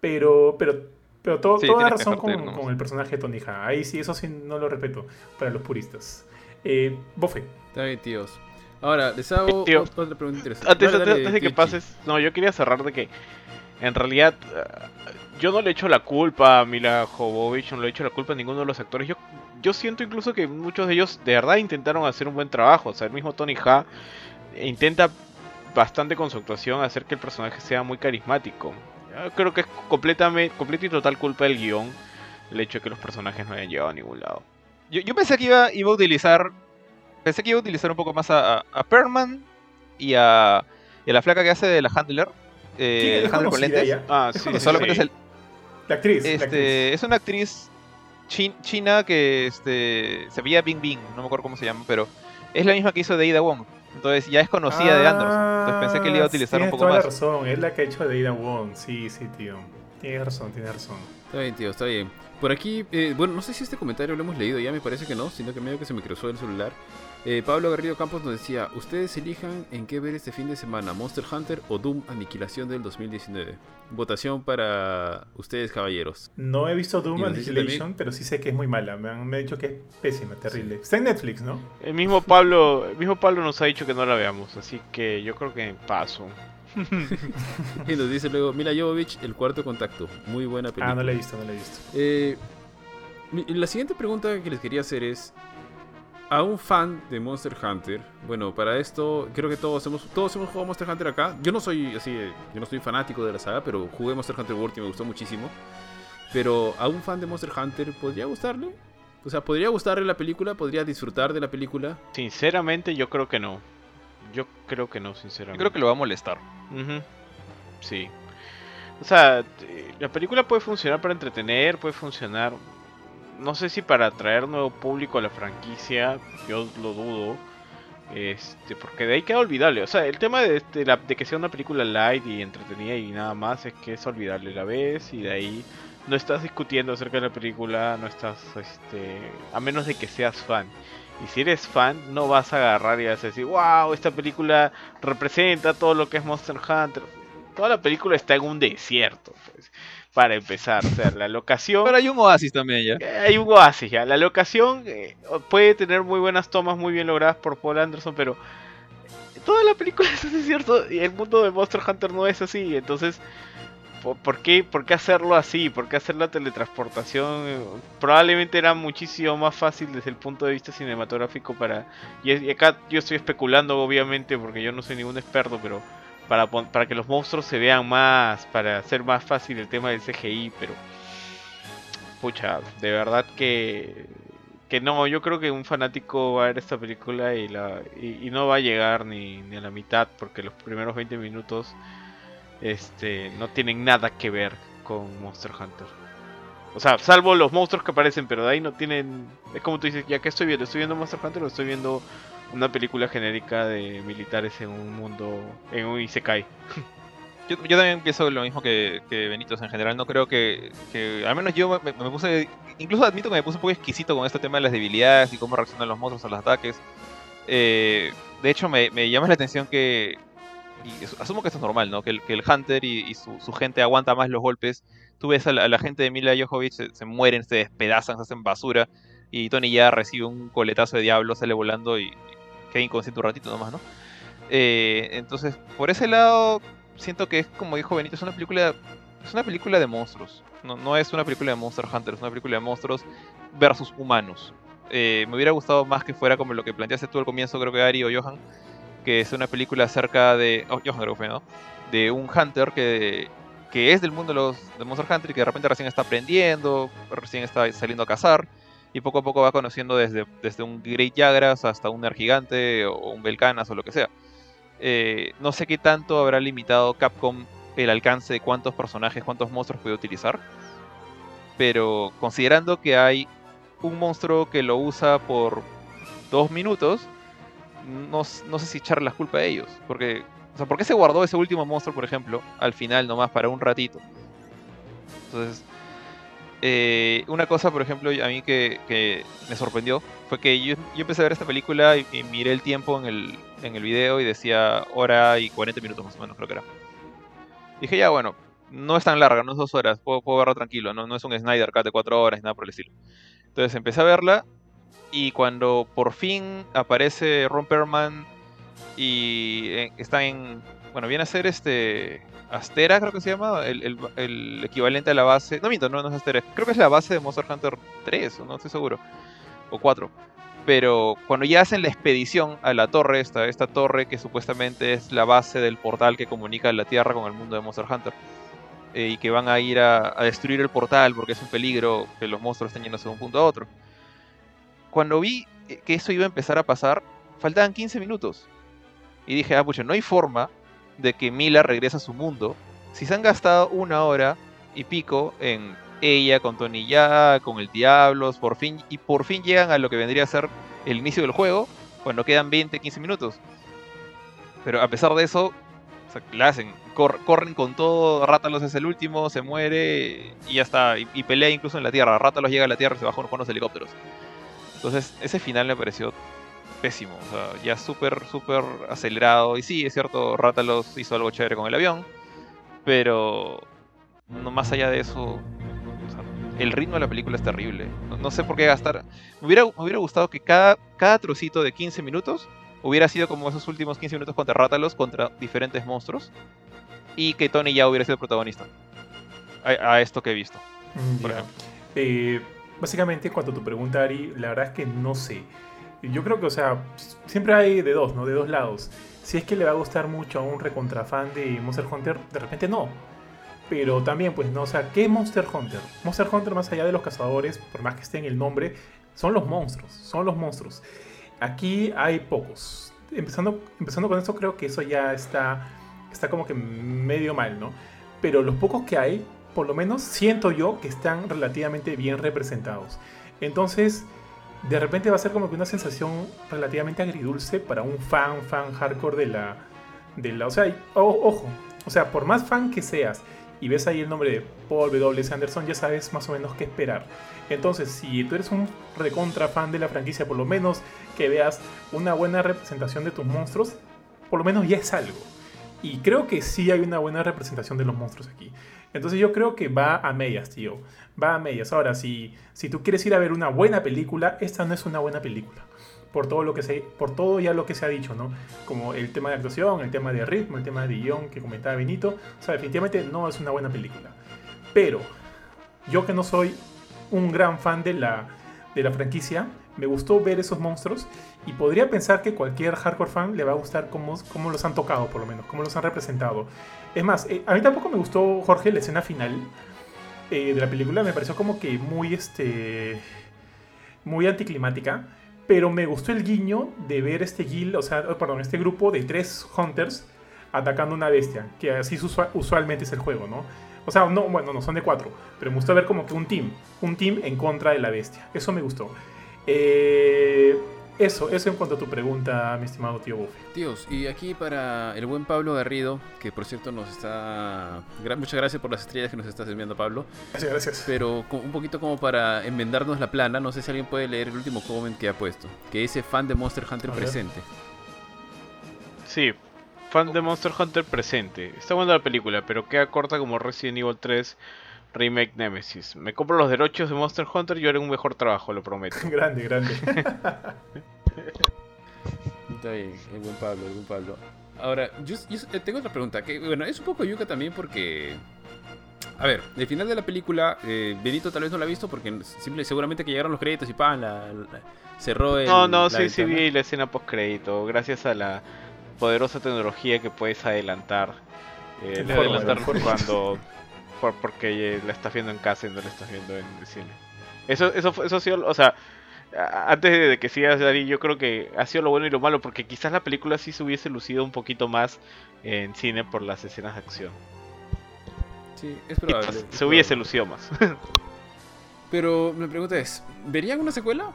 Pero, pero, pero todo, toda razón con, con, el personaje de Tony. Ahí sí, eso sí no lo respeto para los puristas. Eh, Bofe. Está bien, tíos. Ahora, les hago otra pregunta interesante. Antes, de que pases, no, yo quería cerrar de que en realidad eh, yo no le echo la culpa a Mila Jovovich, no le echo la culpa a ninguno de los actores. Yo, yo siento incluso que muchos de ellos de verdad intentaron hacer un buen trabajo. O sea, el mismo Tony Ha intenta bastante con su actuación hacer que el personaje sea muy carismático. creo que es completamente, completa y total culpa del guion el hecho de que los personajes no hayan llegado a ningún lado. Yo, pensé que iba, iba a utilizar. Pensé que iba a utilizar un poco más a, a, Perman y a, y a la flaca que hace de la Handler. Eh, handler con lentes. Ah, sí, solamente es el. La actriz, este, Es una actriz china que este, se veía Bing Bing, no me acuerdo cómo se llama, pero es la misma que hizo de Ida Wong. Entonces ya es conocida de Anderson. Entonces pensé que le iba a utilizar un poco toda más. La razón, es la que ha hecho de Ida Wong. Sí, sí, tío. Tienes razón, tienes razón. Está bien, tío, está bien. Por aquí, eh, bueno, no sé si este comentario lo hemos leído ya, me parece que no, sino que medio que se me cruzó el celular. Eh, Pablo Garrido Campos nos decía, ustedes elijan en qué ver este fin de semana, Monster Hunter o Doom Aniquilación del 2019. Votación para ustedes, caballeros. No he visto Doom Aniquilación, pero sí sé que es muy mala. Me han, dicho que es pésima, terrible. Está en Netflix, ¿no? El mismo Pablo, el mismo Pablo nos ha dicho que no la veamos, así que yo creo que paso. y nos dice luego, Mila Jovovich, El Cuarto Contacto. Muy buena película. Ah, no la he visto, no la he visto. Eh, la siguiente pregunta que les quería hacer es, a un fan de Monster Hunter, bueno, para esto creo que todos hemos, todos hemos jugado Monster Hunter acá. Yo no soy así, yo no soy fanático de la saga, pero jugué Monster Hunter World y me gustó muchísimo. Pero a un fan de Monster Hunter podría gustarle. O sea, podría gustarle la película, podría disfrutar de la película. Sinceramente, yo creo que no. Yo creo que no, sinceramente. Yo creo que lo va a molestar. Sí. O sea, la película puede funcionar para entretener, puede funcionar no sé si para atraer nuevo público a la franquicia, yo lo dudo. Este, porque de ahí queda olvidable. O sea, el tema de, de, que sea una película light y entretenida y nada más es que es olvidable. La vez y de ahí no estás discutiendo acerca de la película, no estás, este, a menos de que seas fan. Y si eres fan, no vas a agarrar y vas a decir, wow, esta película representa todo lo que es Monster Hunter. Toda la película está en un desierto. Pues para empezar. O sea, la locación. Pero hay un oasis también ya. Eh, hay un oasis ya. La locación eh, puede tener muy buenas tomas, muy bien logradas por Paul Anderson, pero toda la película es así, ¿cierto? Y el mundo de Monster Hunter no es así. Entonces, ¿por qué, ¿por qué hacerlo así? ¿Por qué hacer la teletransportación? Probablemente era muchísimo más fácil desde el punto de vista cinematográfico para... Y acá yo estoy especulando, obviamente, porque yo no soy ningún experto, pero para, para que los monstruos se vean más, para hacer más fácil el tema del CGI, pero pucha, de verdad que que no, yo creo que un fanático va a ver esta película y la y, no va a llegar ni, ni, a la mitad porque los primeros 20 minutos este no tienen nada que ver con Monster Hunter. O sea, salvo los monstruos que aparecen, pero de ahí no tienen es como tú dices, ya que estoy viendo, estoy viendo Monster Hunter o estoy viendo una película genérica de militares en un mundo, en un Isekai. Yo, también pienso lo mismo que, Benitos en general. No creo que, al menos yo me, puse, incluso admito que me puse un poco exquisito con este tema de las debilidades y cómo reaccionan los monstruos a los ataques. Eh, de hecho, me, llama la atención que, y asumo que esto es normal, ¿no? Que el, Hunter y, su, gente aguanta más los golpes. Tú ves a la, gente de Mila Jovovich, se, se, mueren, se despedazan, se hacen basura. Y Tony ya recibe un coletazo de diablo, sale volando y, queda inconsciente un ratito nomás, ¿no? Eh, entonces, por ese lado, siento que es como dijo Benito, es una película, es una película de monstruos. No, no es una película de Monster Hunter, es una película de monstruos versus humanos. Eh, me hubiera gustado más que fuera como lo que planteaste tú al comienzo, creo que Ari o Johan, que es una película acerca de. Oh, ¿no? De un Hunter que, que es del mundo de los de Monster Hunter y que de repente recién está aprendiendo, recién está saliendo a cazar y poco a poco va conociendo desde, desde un Great Yagras hasta un Ner Gigante o un Belcanas o lo que sea. Eh, no sé qué tanto habrá limitado Capcom el alcance de cuántos personajes, cuántos monstruos puede utilizar. Pero considerando que hay un monstruo que lo usa por dos minutos, no, no sé si echarle la culpa a ellos. Porque, o sea, ¿por qué se guardó ese último monstruo, por ejemplo, al final nomás para un ratito? Entonces, eh, una cosa, por ejemplo, a mí que, me sorprendió fue que yo, empecé a ver esta película y, miré el tiempo en el, en el video y decía hora y 40 minutos más o menos, creo que era. Dije, ya, bueno, no es tan larga, no es dos horas, puedo, puedo verla tranquilo, no, no es un Snyder Cut de cuatro horas nada por el estilo. Entonces empecé a verla y cuando por fin aparece Ron Perlman y eh, está en. Bueno, viene a ser este. Astera, creo que se llama, el, equivalente a la base. No miento, no, no es Astera. Creo que es la base de Monster Hunter 3, no estoy seguro. O 4. Pero cuando ya hacen la expedición a la torre, esta, esta torre que supuestamente es la base del portal que comunica la Tierra con el mundo de Monster Hunter, eh, y que van a ir a, destruir el portal porque es un peligro que los monstruos estén yendo de un punto a otro. Cuando vi que eso iba a empezar a pasar, faltaban 15 minutos. Y dije, ah, pucha, no hay forma de que Mila regrese a su mundo si se han gastado una hora y pico en ella, con Tony Ya, con el Diablos, por fin, y por fin llegan a lo que vendría a ser el inicio del juego, cuando quedan 20, 15 minutos. Pero a pesar de eso, la hacen, corren con todo, Rátalos es el último, se muere y ya está, y, pelea incluso en la Tierra, Rátalos llega a la Tierra y se baja con los helicópteros. Entonces, ese final me pareció pésimo, o sea, ya súper, súper acelerado, y sí, es cierto, Rátalos hizo algo chévere con el avión, pero no más allá de eso, el ritmo de la película es terrible. No, sé por qué gastar. Me hubiera, hubiera gustado que cada, cada trocito de 15 minutos hubiera sido como esos últimos 15 minutos contra Rátalos, contra diferentes monstruos. Y que Tony ya hubiera sido protagonista. A, esto que he visto. Mm, eh, básicamente, cuando tu pregunta, Ari, la verdad es que no sé. Yo creo que, o sea, siempre hay de dos, ¿no? De dos lados. Si es que le va a gustar mucho a un recontrafan de Monster Hunter, de repente no. Pero también, pues, no, o sea, ¿qué es Monster Hunter? Monster Hunter, más allá de los cazadores, por más que esté en el nombre, son los monstruos, son los monstruos. Aquí hay pocos. Empezando, empezando con eso, creo que eso ya está, está como que medio mal, ¿no? Pero los pocos que hay, por lo menos siento yo que están relativamente bien representados. Entonces, de repente va a ser como que una sensación relativamente agridulce para un fan, fan hardcore de la... De la o sea, ojo, o sea, por más fan que seas y ves ahí el nombre de Paul W. Anderson, ya sabes más o menos qué esperar. Entonces, si tú eres un recontra fan de la franquicia, por lo menos que veas una buena representación de tus monstruos, por lo menos ya es algo. Y creo que sí hay una buena representación de los monstruos aquí. Entonces yo creo que va a medias, tío. Va a medias. Ahora, si, si tú quieres ir a ver una buena película, esta no es una buena película por todo lo que se, por todo ya lo que se ha dicho, ¿no? Como el tema de actuación, el tema de ritmo, el tema de guion que comentaba Benito. O sea, definitivamente no es una buena película. Pero yo que no soy un gran fan de la, de la franquicia, me gustó ver esos monstruos y podría pensar que cualquier hardcore fan le va a gustar cómo, cómo los han tocado, por lo menos, cómo los han representado. Es más, eh, a mí tampoco me gustó, Jorge, la escena final eh, de la película. Me pareció como que muy, este, muy anticlimática pero me gustó el guiño de ver este guild, o sea, perdón, este grupo de tres hunters atacando una bestia, que así usualmente es el juego, ¿no? O sea, no, bueno, no son de cuatro, pero me gustó ver como que un team, un team en contra de la bestia. Eso me gustó. Eh, eso, eso en cuanto a tu pregunta, mi estimado tío Buffy. Tíos, y aquí para el buen Pablo Garrido, que por cierto nos está... Muchas gracias por las estrellas que nos estás enviando, Pablo. Gracias, gracias. Pero un poquito como para enmendarnos la plana, no sé si alguien puede leer el último comment que ha puesto, que dice fan de Monster Hunter presente. Sí, fan de Monster Hunter presente. Está buena la película, pero queda corta como Resident Evil 3 Remake Nemesis. Me compro los derechos de Monster Hunter y haré un mejor trabajo, lo prometo. grande, grande. Está bien, el buen Pablo, el buen Pablo. Ahora, yo, tengo otra pregunta, que bueno, es un poco yuca también porque... A ver, el final de la película, eh, Benito tal vez no la ha visto porque simple, seguramente que llegaron los créditos y pan, la, cerró el... No, no, sí, sí vi la escena post crédito, gracias a la poderosa tecnología que puedes adelantar. Eh, adelantar cuando porque la estás viendo en casa y no la estás viendo en el cine. Eso, eso, eso ha sido, o sea, antes de que sigas Dari, yo creo que ha sido lo bueno y lo malo, porque quizás la película sí se hubiese lucido un poquito más en cine por las escenas de acción. Sí, es probable. se hubiese lucido más. Pero mi pregunta es, ¿verían una secuela?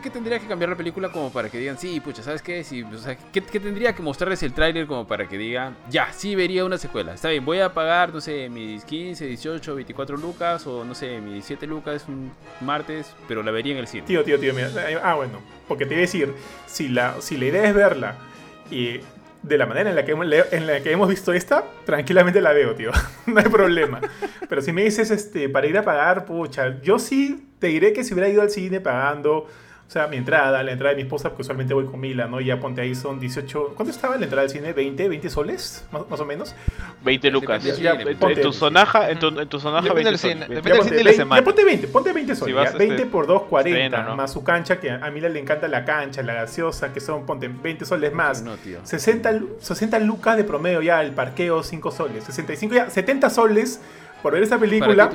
¿Qué, tendría que cambiar la película como para que digan, sí, pucha, ¿sabes qué? Sí, o ¿qué, tendría que mostrarles el tráiler como para que digan, ya, sí vería una secuela? Está bien, voy a pagar, no sé, mis 15, 18, 24 lucas o no sé, mis 7 lucas un martes, pero la vería en el cine. Tío, tío, tío, ah, bueno, porque te iba a decir, si la, si la idea es verla y de la manera en la, que hemos, en la que hemos visto esta, tranquilamente la veo, tío. no hay problema. Pero si me dices este, para ir a pagar, pucha, yo sí te diré que si hubiera ido al cine pagando sea, mi entrada, la entrada de mi esposa, porque usualmente voy con Mila, ¿no? Y ya ponte ahí son 18. ¿Cuánto estaba la entrada del cine? ¿20? ¿20 soles? Más, o menos. 20 lucas. en, tu sonaja, en, tu, en tu sonaja 20 soles. Depende del cine de la semana. ponte 20, ponte 20 soles. 20 este, por 2, 40. Más su cancha, que a Mila le encanta la cancha, la gaseosa, que son, ponte 20 soles más. No, tío. 60, 60 lucas de promedio ya, el parqueo 5 soles. 65 ya, 70 soles por ver esa película.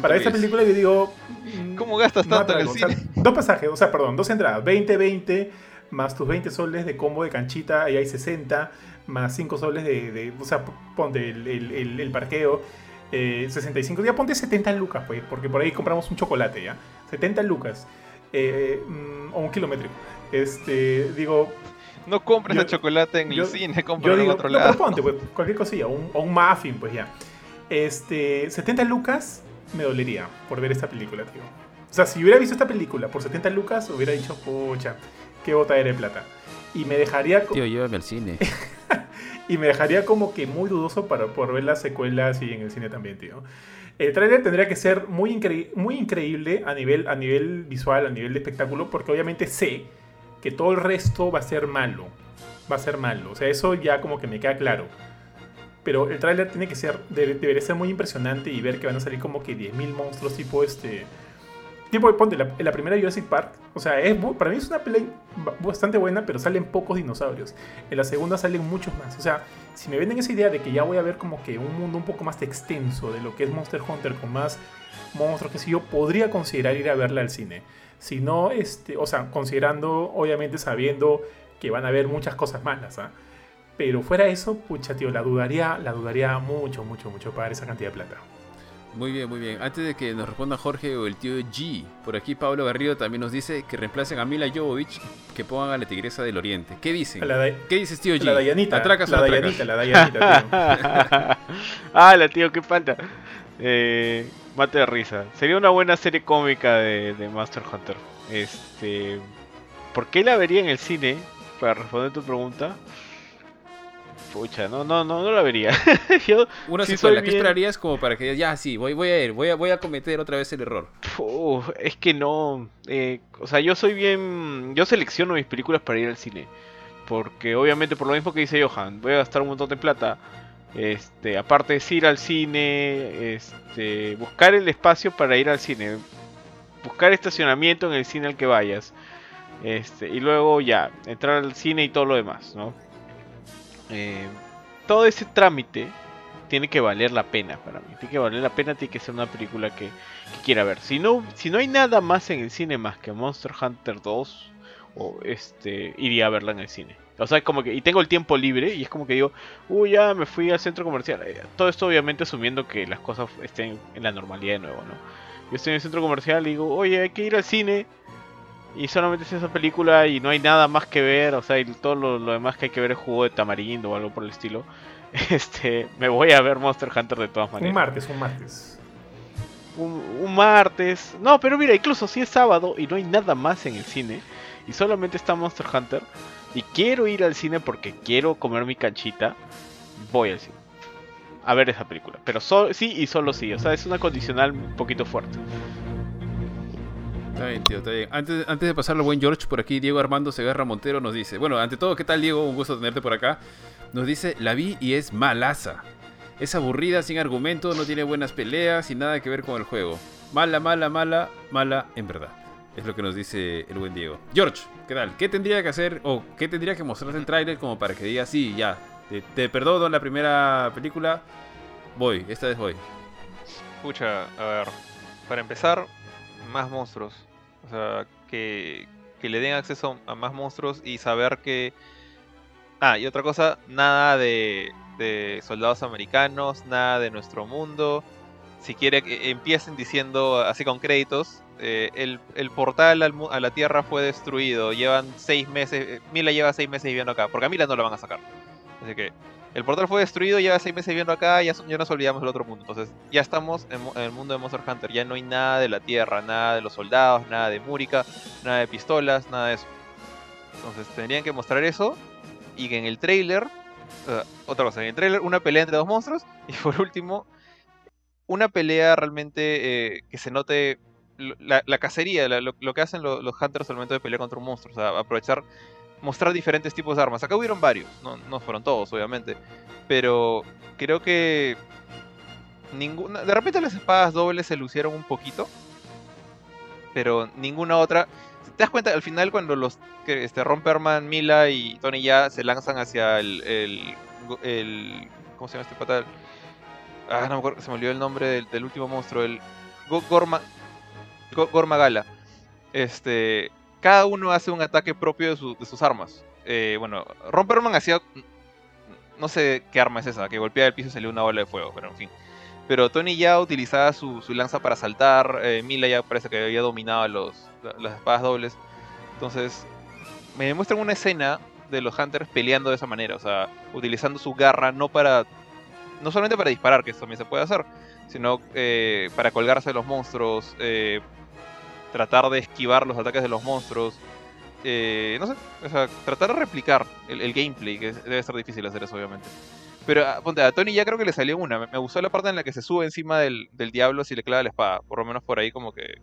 Para, esa película yo digo. Mm, ¿Cómo gastas tanto en el cine? dos pasajes, o sea, perdón, dos entradas. 20, 20, más tus 20 soles de combo de canchita, ahí hay 60, más 5 soles de, o sea, ponte el, el, el, parqueo. 65, ya ponte 70 lucas, pues, porque por ahí compramos un chocolate, ¿ya? 70 lucas. Mm, o un kilométrico. Este, digo, no compres el chocolate en el cine, compra en otro lado. ponte, pues, cualquier cosilla, un, o un muffin, pues ya. Este, 70 lucas me dolería por ver esta película, tío. O sea, si hubiera visto esta película por 70 lucas, hubiera dicho, pucha, qué bota de plata. Y me dejaría. Tío, llévame al cine. y me dejaría como que muy dudoso para, por ver las secuelas y en el cine también, tío. El tráiler tendría que ser muy, muy increíble a nivel, a nivel visual, a nivel de espectáculo, porque obviamente sé que todo el resto va a ser malo. Va a ser malo. O sea, eso ya como que me queda claro. Pero el tráiler tiene que ser, debería ser muy impresionante y ver que van a salir como que 10.000 monstruos tipo este... Tipo, ponte, la, la primera Jurassic Park, o sea, es, para mí es una pelea bastante buena, pero salen pocos dinosaurios. En la segunda salen muchos más. O sea, si me venden esa idea de que ya voy a ver como que un mundo un poco más extenso de lo que es Monster Hunter con más monstruos, que si yo podría considerar ir a verla al cine sino, este, o sea, considerando, obviamente sabiendo que van a haber muchas cosas malas, ¿ah? Pero fuera eso, pucha, tío, la dudaría, la dudaría mucho, mucho, mucho pagar esa cantidad de plata. Muy bien, muy bien. Antes de que nos responda Jorge o el tío G, por aquí Pablo Garrido también nos dice que reemplacen a Mila Jovovich, que pongan a la Tigresa del Oriente. ¿Qué dicen? ¿Qué dices, tío G? La Dayanita. ¿Atracas la Dayanita, la Dayanita, tío. ah, la tío, qué falta. Eh, mate de risa. Sería una buena serie cómica de, de, Master Hunter. Este, ¿Por qué la vería en el cine? Para responder tu pregunta. Pucha, no, no, no, no la vería. Yo, una sí secuela, ¿qué esperarías como para que ya sí, voy, voy a ir, voy a, voy a cometer otra vez el error? es que no, eh, o sea, yo soy bien, yo selecciono mis películas para ir al cine, porque obviamente por lo mismo que dice Johan, voy a gastar un montón de plata, este, aparte de ir al cine, este, buscar el espacio para ir al cine, buscar estacionamiento en el cine al que vayas, este, y luego ya, entrar al cine y todo lo demás, ¿no? Eh, todo ese trámite tiene que valer la pena para mí. Tiene que valer la pena, tiene que ser una película que, quiera ver. Si no, si no hay nada más en el cine más que Monster Hunter 2, o este, iría a verla en el cine. O sea, como que, y tengo el tiempo libre y es como que digo, uy, ya me fui al centro comercial. Eh, todo esto obviamente asumiendo que las cosas estén en la normalidad de nuevo, ¿no? Yo estoy en el centro comercial y digo, oye, hay que ir al cine. Y solamente es esa película y no hay nada más que ver, o sea, y todo lo, demás que hay que ver es jugo de tamarindo o algo por el estilo. Este, me voy a ver Monster Hunter de todas maneras. Un martes, un martes. Un, un, martes. No, pero mira, incluso si es sábado y no hay nada más en el cine y solamente está Monster Hunter, y quiero ir al cine porque quiero comer mi canchita, voy al cine. A ver esa película. Pero sí y solo sí. O sea, es una condicional un poquito fuerte. Está bien, tío, está bien. Antes, antes de pasarlo, buen George, por aquí Diego Armando Segarra Montero nos dice: Bueno, ante todo, ¿qué tal, Diego? Un gusto tenerte por acá. Nos dice: La vi y es malaza. Es aburrida, sin argumento, no tiene buenas peleas y nada que ver con el juego. Mala, mala, mala, mala en verdad. Es lo que nos dice el buen Diego. George, ¿qué tal? ¿Qué tendría que hacer o qué tendría que mostrarse el tráiler como para que diga, sí, ya, te, perdono la primera película, voy, esta vez voy? Escucha, a ver, para empezar, más monstruos. Que, le den acceso a más monstruos y saber que... Ah, y otra cosa, nada de, soldados americanos, nada de nuestro mundo. Si quiere que empiecen diciendo así con créditos, eh, el, portal a la Tierra fue destruido. Llevan seis meses. Eh, Mila lleva seis meses viviendo acá. Porque a Mila no la van a sacar. Así que el portal fue destruido, lleva seis meses viviendo acá. Ya, ya nos olvidamos del otro mundo. Entonces ya estamos en, el mundo de Monster Hunter. Ya no hay nada de la Tierra, nada de los soldados, nada de Múrica, nada de pistolas, nada de eso. Entonces tendrían que mostrar eso. Y que en el trailer. otra cosa, en el trailer, una pelea entre dos monstruos. Y por último, una pelea realmente eh, que se note la, cacería, lo, que hacen los, hunters al momento de pelear contra un monstruo, o sea, aprovechar, mostrar diferentes tipos de armas. Acá hubieron varios, no, fueron todos, obviamente, pero creo que ninguna, de repente las espadas dobles se lucieron un poquito, pero ninguna otra. ¿Te das cuenta al final cuando los que este Romperman, Mila y Tony ya se lanzan hacia el, el, ¿cómo se llama este pata? Ah, no me acuerdo, se me olvidó el nombre del, último monstruo, el Gorma, Gormagala. Este, cada uno hace un ataque propio de, sus armas. Eh, bueno, Romperman hacía. No sé qué arma es esa, que golpeaba el piso y salió una bola de fuego, pero en fin. Pero Tony ya utilizaba su, lanza para saltar, eh, Mila ya parece que había dominado los, las espadas dobles. Entonces, me demuestran una escena de los Hunters peleando de esa manera, o sea, utilizando su garra no para. No solamente para disparar, que eso también se puede hacer, sino eh, para colgarse de los monstruos, tratar de esquivar los ataques de los monstruos. Eh, no sé, o sea, tratar de replicar el, gameplay, que debe ser difícil hacer eso, obviamente. Pero ah, ponte, a Tony ya creo que le salió una. Me, gustó la parte en la que se sube encima del, del diablo si le clava la espada. Por lo menos por ahí, como que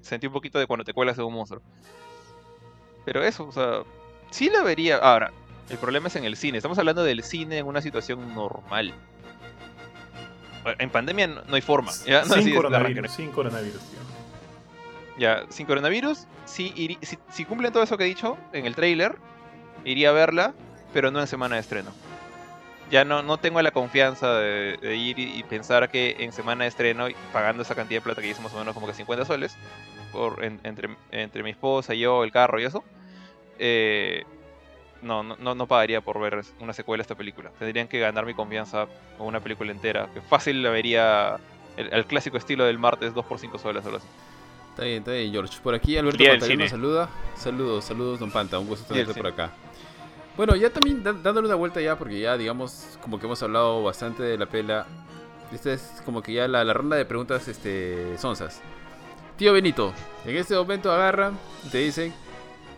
sentí un poquito de cuando te cuelas de un monstruo. Pero eso, o sea, sí la vería. Ahora, el problema es en el cine. Estamos hablando del cine en una situación normal. En pandemia no, hay forma. Sin, coronavirus, sin coronavirus, tío. Ya, sin coronavirus, si, si, cumplen todo eso que he dicho en el trailer, iría a verla, pero no en semana de estreno. Ya no, no tengo la confianza de, ir y, pensar que en semana de estreno, pagando esa cantidad de plata que hice más o menos como que 50 soles, entre, entre mi esposa, y yo, el carro y eso, eh, no, no, no pagaría por ver una secuela de esta película. Tendrían que ganar mi confianza con una película entera. Que fácil la vería el, clásico estilo del martes 2 por 5 soles o Está bien, está bien, George. Por aquí Alberto Pantalón nos saluda. Saludos, saludos, Don Panta. Un gusto tenerte por acá. Bueno, ya también dándole una vuelta ya, porque ya digamos, como que hemos hablado bastante de la pela. Esta es como que ya la, la ronda de preguntas este, sonsas. Tío Benito, en este momento agarran y te dicen,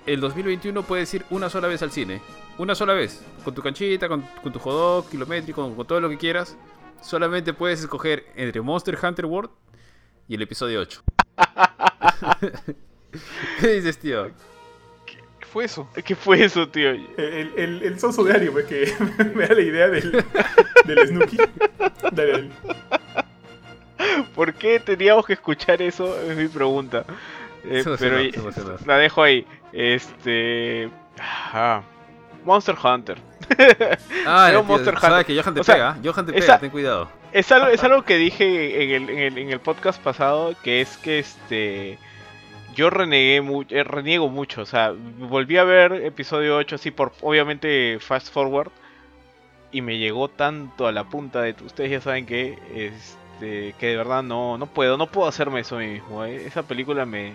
el 2021 puedes ir una sola vez al cine. Una sola vez. Con tu canchita, con, tu jodó kilométrico, con, todo lo que quieras. Solamente puedes escoger entre Monster Hunter World y el episodio 8. ¿Qué dices, tío? ¿Qué fue eso? ¿Qué fue eso, tío? El, el, el sonso diario, pues que me da la idea del, del Snooki. Dale, ¿Por qué teníamos que escuchar eso? Es mi pregunta. Eh, pero la dejo ahí. Este. Monster Hunter. Ah, Monster Hunter. que Johan te pega. Johan te pega, ten cuidado. Es algo, es algo que dije en el, en, el, en el, podcast pasado, que es que este. Yo renegué mucho, eh, reniego mucho, o sea, volví a ver episodio 8 así por, obviamente, fast forward, y me llegó tanto a la punta de, ustedes ya saben que, este, que de verdad no, no puedo, no puedo hacerme eso a mí mismo, eh. esa película me,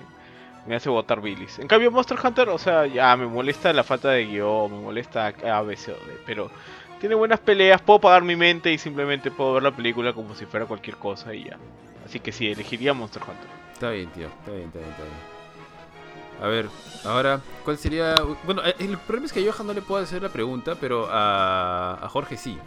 me hace botar bilis. En cambio, Monster Hunter, o sea, ya me molesta la falta de guion, me molesta A, D, pero tiene buenas peleas, puedo pagar mi mente y simplemente puedo ver la película como si fuera cualquier cosa y ya. Así que sí, elegiría Monster Hunter. Está bien, tío, está bien, está bien, está bien. A ver, ahora, ¿cuál sería...? Bueno, el problema es que a Johan no le puedo hacer la pregunta, pero a, a Jorge sí.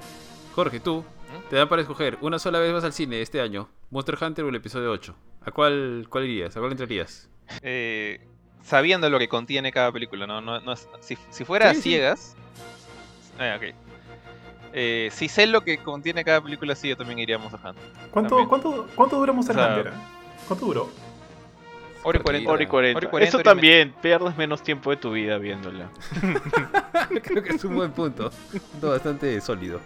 Jorge, tú. Te dan para escoger una sola vez más al cine este año, Monster Hunter o el episodio 8. ¿A cuál, cuál irías? ¿A cuál entrarías? Eh, sabiendo lo que contiene cada película, ¿no? no, si, fuera ciegas. Eh, eh, si sé lo que contiene cada película, sí, yo también iría a Monster Hunter. ¿Cuánto, cuánto, cuánto dura Monster Hunter? ¿Cuánto duró? Hora y 40. Eso también, pierdes menos tiempo de tu vida viéndola. Creo que es un buen punto. bastante sólido.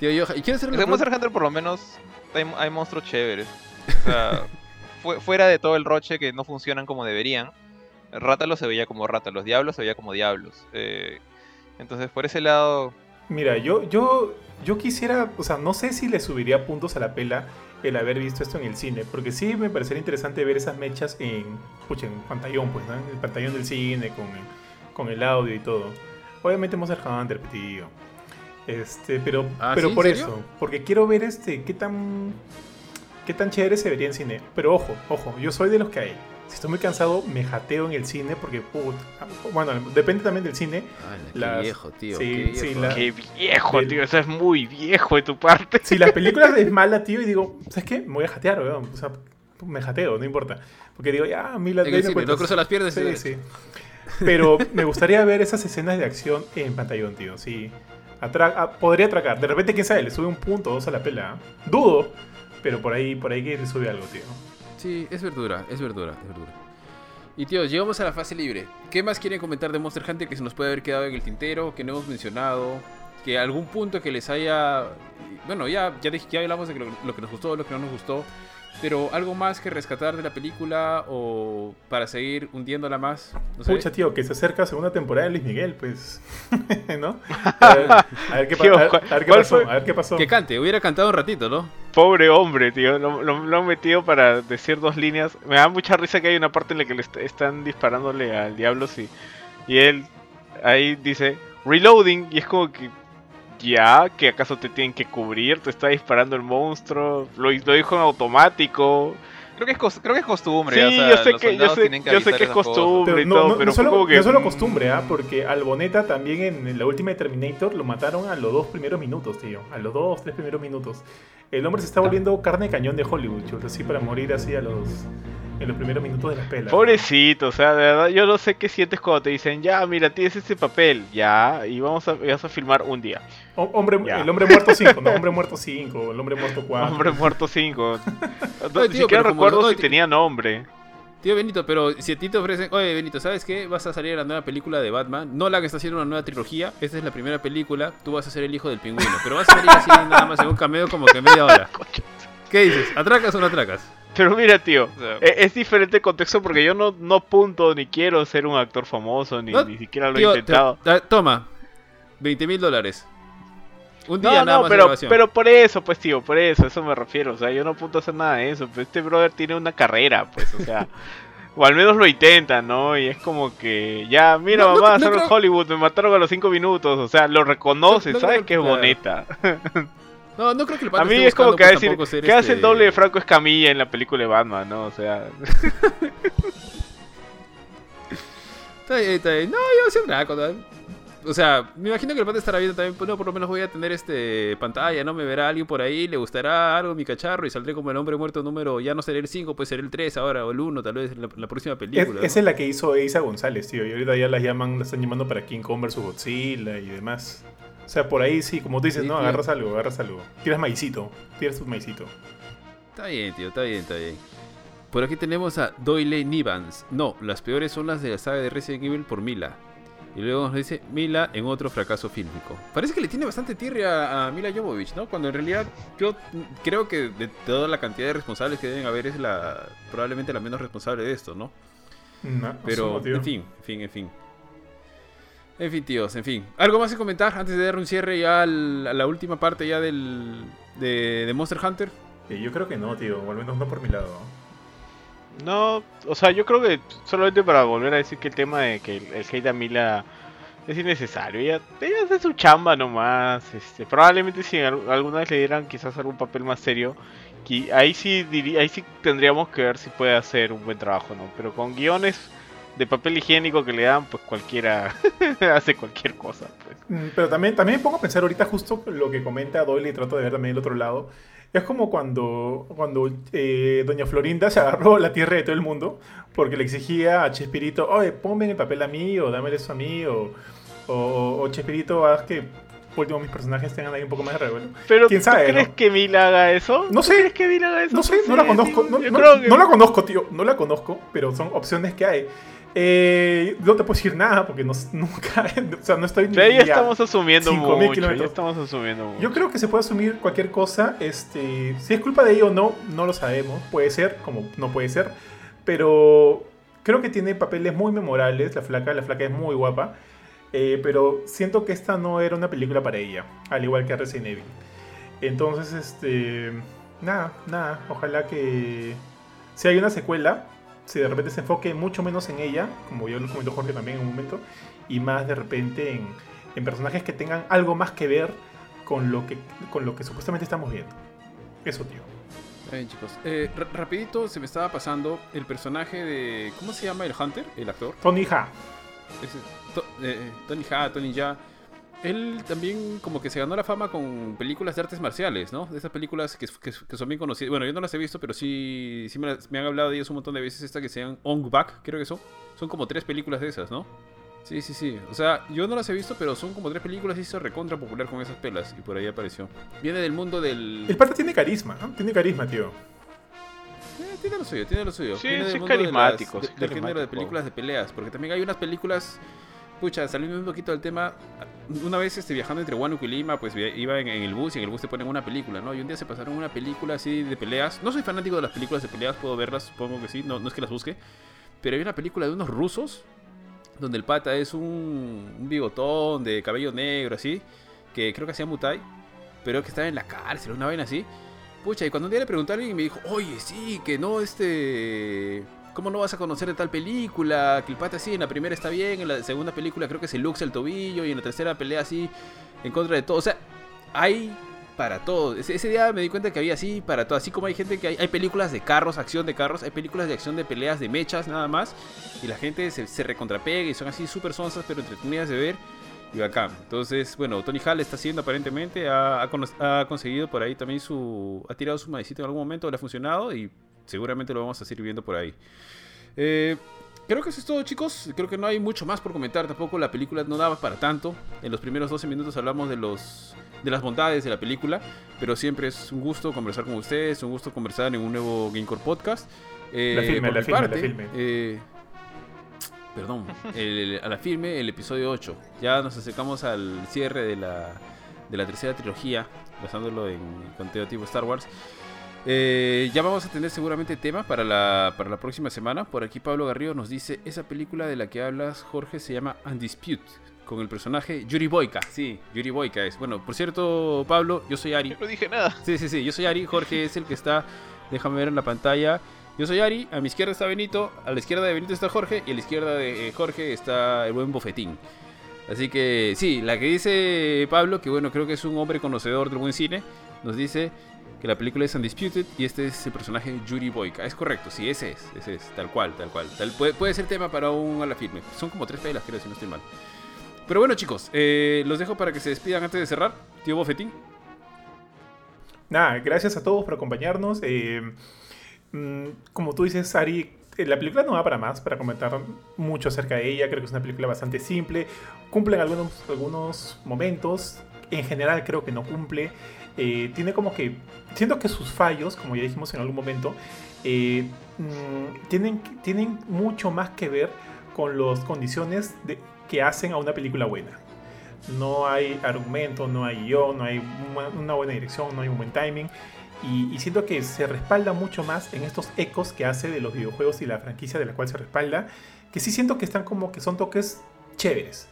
Tío, yo, ¿y hacer Monster Hunter por lo menos hay, hay monstruos chéveres. O sea, fuera de todo el roche que no funcionan como deberían, Rátalo se veía como Rátalos, Diablos se veía como Diablos. Eh, entonces, por ese lado... Mira, yo, yo, yo quisiera, o sea, no sé si le subiría puntos a la pela el haber visto esto en el cine, porque sí me parecería interesante ver esas mechas en, pucha, en pantallón, pues, ¿no? En el pantallón del cine, con, con el audio y todo. Obviamente Monster Hunter, tío. Este, pero, ah, pero por eso, porque quiero ver este, qué tan qué tan chévere se vería en cine. Pero ojo, ojo, yo soy de los que hay. Si estoy muy cansado, me jateo en el cine porque, bueno, depende también del cine. qué viejo, tío. Sí, qué viejo, qué viejo tío. Eso es muy viejo de tu parte. Si las películas es mala, tío, y digo, ¿sabes qué? Me voy a jatear, weón. O sea, me jateo, no importa. Porque digo, ya, a mí las en no cruzo las piernas. Sí, sí. Pero me gustaría ver esas escenas de acción en pantallón, tío. Sí. Podría atracar. De repente, quién sabe, le sube un punto o dos a la pela. Dudo pero por ahí, por ahí que le sube algo, tío. Sí, es verdura, es verdura, es verdura. Y tío, llegamos a la fase libre. ¿Qué más quieren comentar de Monster Hunter que se nos puede haber quedado en el tintero, que no hemos mencionado? Que algún punto que les haya... Bueno, ya, ya, ya hablamos de lo, que nos gustó, lo que no nos gustó. Pero algo más que rescatar de la película o para seguir hundiéndola más. No Pucha, tío, que se acerca a segunda temporada de Luis Miguel, pues. ¿No? A ver, qué, pasó. A ver qué pasó. Que cante, hubiera cantado un ratito, ¿no? Pobre hombre, tío. Lo, han metido para decir dos líneas. Me da mucha risa que hay una parte en la que le están disparándole al diablo y, y él ahí dice reloading y es como que ya, que acaso te tienen que cubrir, te está disparando el monstruo, lo, lo dijo en automático. Creo que es, creo que es costumbre. Sí, yo sé que, yo sé, que, yo sé que es costumbre y todo, pero no solo, que... no solo costumbre, ¿ah? porque al Boneta también en la última de Terminator lo mataron a los dos primeros minutos, tío. A los dos, tres primeros minutos. El hombre se está volviendo carne de cañón de Hollywood, así para morir así a los en los primeros minutos de la pela. Pobrecito, o sea, de verdad, yo no sé qué sientes cuando te dicen, ya, mira, tienes ese papel, ya, y vamos a, vas a filmar un día. hombre, el hombre muerto 5, no, hombre muerto 5, el hombre muerto 4. Hombre muerto 5. no, ni siquiera recuerdo si tenía nombre. Tío Benito, pero si a ti te ofrecen, oye Benito, ¿sabes qué? Vas a salir a la nueva película de Batman. No la que está haciendo una nueva trilogía. Esta es la primera película. Tú vas a ser el hijo del pingüino. Pero vas a salir así nada más en un cameo como que media hora. ¿Qué dices? ¿Atracas o no atracas? Pero mira, tío, e-, es, diferente el contexto porque yo no, no punto ni quiero ser un actor famoso, ni, ni siquiera lo he intentado. toma, 20 mil dólares. Un día no, nada no, pero, pero por eso, pues, tío, por eso, eso me refiero. O sea, yo no punto a hacer nada de eso. Pues este brother tiene una carrera, pues, o sea. o al menos lo intenta, ¿no? Y es como que, ya, mira, mamá, no, en Hollywood, me mataron a los 5 minutos. O sea, lo reconoce, ¿sabes que es bonita? No, no creo que el A mí es como que decir, ¿qué hace el este doble de Franco Escamilla en la película de Batman, no? O sea... está bien, está bien. No, yo raco, O sea, me imagino que el pata estará viendo también, pues no, por lo menos voy a tener este pantalla, ¿no? Me verá alguien por ahí, le gustará algo mi cacharro y saldré como el hombre muerto número, ya no seré el 5, puede ser el 3 ahora, o el 1, tal vez, la, la próxima película. esa es la que hizo Isa González, tío, y ahorita ya la llaman, la están llamando para King Kong vs Godzilla y demás. O sea, por ahí sí, como tú dices, ¿no? Agarras algo, agarras algo. Tiras maicito, tiras un maicito. Está bien, tío, está bien, está bien. Por aquí tenemos a Doyle Nivans. No, las peores son las de la saga de Resident Evil por Mila. Y luego nos dice Mila en otro fracaso fílmico. Parece que le tiene bastante tierra a Mila Jovovich, ¿no? Cuando en realidad yo creo que de toda la cantidad de responsables que deben haber es la probablemente la menos responsable de esto, ¿no? no Pero, en fin, en fin, en fin. En fin, tíos, en fin. ¿Algo más que comentar antes de dar un cierre ya a la última parte ya del, de, Monster Hunter? yo creo que no, tío, o al menos no por mi lado. No, o sea, yo creo que solamente para volver a decir que el tema de que el, el hate a Mila es innecesario. Ella, ella hace su chamba nomás. Este, probablemente si alguna vez le dieran quizás algún papel más serio, ahí sí, diría, ahí sí tendríamos que ver si puede hacer un buen trabajo, ¿no? Pero con guiones de papel higiénico que le dan, pues cualquiera hace cualquier cosa. Pues. Mm, pero también, también me pongo a pensar ahorita justo lo que comenta Doyle y trato de ver también el otro lado. Es como cuando, cuando eh, Doña Florinda se agarró la tierra de todo el mundo porque le exigía a Chespirito, oye, ponme el papel a mí o dame eso a mí o, o, Chespirito, haz que último mis personajes tengan ahí un poco más de revuelo. Pero ¿Quién sabe, ¿tú crees que Mila haga eso? No sé. ¿Crees que Mila haga eso? No sé, no, la conozco. No, no, la conozco, tío. No la conozco, pero son opciones que hay. Eh, no te puedo decir nada porque no, nunca, o sea, no estoy ni ya estamos asumiendo mucho, ya estamos asumiendo mucho. Yo creo que se puede asumir cualquier cosa, este, si es culpa de ella o no, no lo sabemos, puede ser, como no puede ser, pero creo que tiene papeles muy memorables, la flaca, la flaca es muy guapa, eh, pero siento que esta no era una película para ella, al igual que Resident Evil. Entonces, este, nada, nada, ojalá que si hay una secuela, si de repente se enfoque mucho menos en ella, como yo lo comentó Jorge también en un momento, y más de repente en, en personajes que tengan algo más que ver con lo que, con lo que supuestamente estamos viendo. Eso, tío. Bien, chicos. Eh, rapidito se me estaba pasando el personaje de... ¿Cómo se llama el Hunter? El actor. Tony Ha. Eh, Tony Ha, Tony Ya él también como que se ganó la fama con películas de artes marciales, ¿no? De esas películas que, son bien conocidas. Bueno, yo no las he visto, pero sí, sí me, han hablado de ellas un montón de veces. Esta que se llaman Ong Bak, creo que son. Son como tres películas de esas, ¿no? Sí, sí, sí. O sea, yo no las he visto, pero son como tres películas y se recontra popular con esas pelas. Y por ahí apareció. Viene del mundo del... El pata tiene carisma, ¿no? Tiene carisma, tío. Eh, tiene lo suyo, tiene lo suyo. Sí, es carismático. del género de películas de peleas. Porque también hay unas películas pucha, saliendo un poquito del tema, una vez este, viajando entre Huánuco y Lima, pues iba en, el bus y en el bus te ponen una película, ¿no? Y un día se pasaron una película así de peleas. No soy fanático de las películas de peleas, puedo verlas, supongo que sí, no, no es que las busque. Pero hay una película de unos rusos, donde el pata es un, bigotón de cabello negro, así, que creo que hacía Mutai, pero que estaba en la cárcel, una vaina así. Pucha, y cuando un día le pregunté a alguien y me dijo, oye, sí, que no, este ¿Cómo no vas a conocer de tal película? Que el pata así, en la primera está bien, en la segunda película creo que se luxa el tobillo y en la tercera pelea así en contra de todo. O sea, hay para todo. Ese, día me di cuenta que había así para todo. Así como hay gente que hay, hay, películas de carros, acción de carros, hay películas de acción de peleas, de mechas, nada más. Y la gente se, recontrapega y son así súper sonsas, pero entretenidas de ver. Y acá. Entonces, bueno, Tony Hall está haciendo aparentemente, ha, ha, conseguido por ahí también su. Ha tirado su maicito en algún momento, le ha funcionado y seguramente lo vamos a seguir viendo por ahí. Eh, creo que eso es todo, chicos. Creo que no hay mucho más por comentar. Tampoco la película no daba para tanto. En los primeros 12 minutos hablamos de los de las bondades de la película. Pero siempre es un gusto conversar con ustedes. Un gusto conversar en un nuevo Gamecore Podcast. Eh, la filme, la filme, la filme. Eh, perdón, a la filme, el episodio 8. Ya nos acercamos al cierre de la, de la tercera trilogía, basándolo en conteo tipo Star Wars. Eh, ya vamos a tener seguramente tema para la, para la próxima semana. Por aquí Pablo Garrido nos dice, esa película de la que hablas, Jorge, se llama Undispute, con el personaje Yuri Boyka. Sí, Yuri Boyka es. Bueno, por cierto, Pablo, yo soy Ari. no dije nada. Sí, sí, sí, yo soy Ari, Jorge es el que está, déjame ver en la pantalla. Yo soy Ari, a mi izquierda está Benito, a la izquierda de Benito está Jorge y a la izquierda de eh, Jorge está el buen bofetín. Así que sí, la que dice Pablo, que bueno, creo que es un hombre conocedor del buen cine, nos dice que la película es Undisputed y este es el personaje Yuri Boyka. Es correcto, sí, ese es, ese es, tal cual, tal cual. Tal, puede, puede ser tema para un a la firme. Son como tres pelas, creo, si no estoy mal. Pero bueno, chicos, eh, los dejo para que se despidan antes de cerrar. Tío Bofetín. Nada, gracias a todos por acompañarnos. Eh, mm, como tú dices, Ari, eh, la película no va para más, para comentar mucho acerca de ella. Creo que es una película bastante simple. Cumple en algunos, algunos momentos. En general creo que no cumple. Eh, tiene como que, siento que sus fallos, como ya dijimos en algún momento, eh, mm, tienen, tienen mucho más que ver con las condiciones de, que hacen a una película buena. No hay argumento, no hay yo, no hay una, buena dirección, no hay un buen timing. Y, siento que se respalda mucho más en estos ecos que hace de los videojuegos y la franquicia de la cual se respalda, que sí siento que están como que son toques chéveres.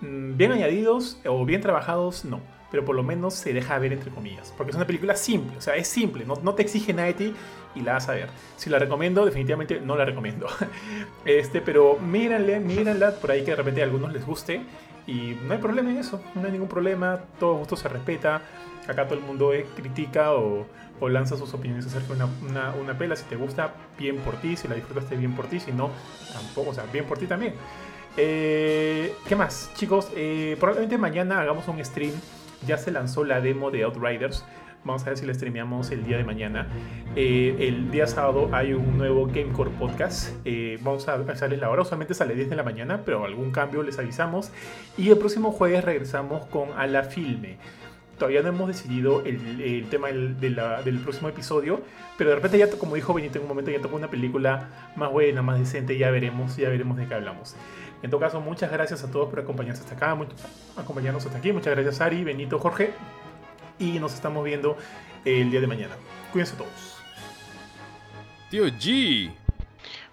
Mm, bien añadidos o bien trabajados, no pero por lo menos se deja ver entre comillas. Porque es una película simple, o sea, es simple, no, no te exige nada ti y la vas a ver. Si la recomiendo, definitivamente no la recomiendo. este, pero mírenle, mírenla, por ahí que de repente a algunos les guste y no hay problema en eso, no hay ningún problema, todo gusto se respeta. Acá todo el mundo critica o, o, lanza sus opiniones acerca de una, una, una, pela. Si te gusta, bien por ti. Si la disfrutaste, bien por ti. Si no, tampoco. O sea, bien por ti también. Eh, ¿Qué más? Chicos, eh, probablemente mañana hagamos un stream ya se lanzó la demo de Outriders. Vamos a ver si la streameamos el día de mañana. Eh, el día sábado hay un nuevo Gamecore podcast. Eh, vamos a avisarles la hora. Usualmente sale 10 de la mañana, pero algún cambio les avisamos. Y el próximo jueves regresamos con A la Filme. Todavía no hemos decidido el, tema del, próximo episodio, pero de repente ya, como dijo Benito en un momento, ya tocó una película más buena, más decente, ya veremos, ya veremos de qué hablamos. En todo caso, muchas gracias a todos por acompañarnos hasta acá, acompañarnos hasta aquí. Muchas gracias Ari, Benito, Jorge. Y nos estamos viendo el día de mañana. Cuídense todos. Tío G.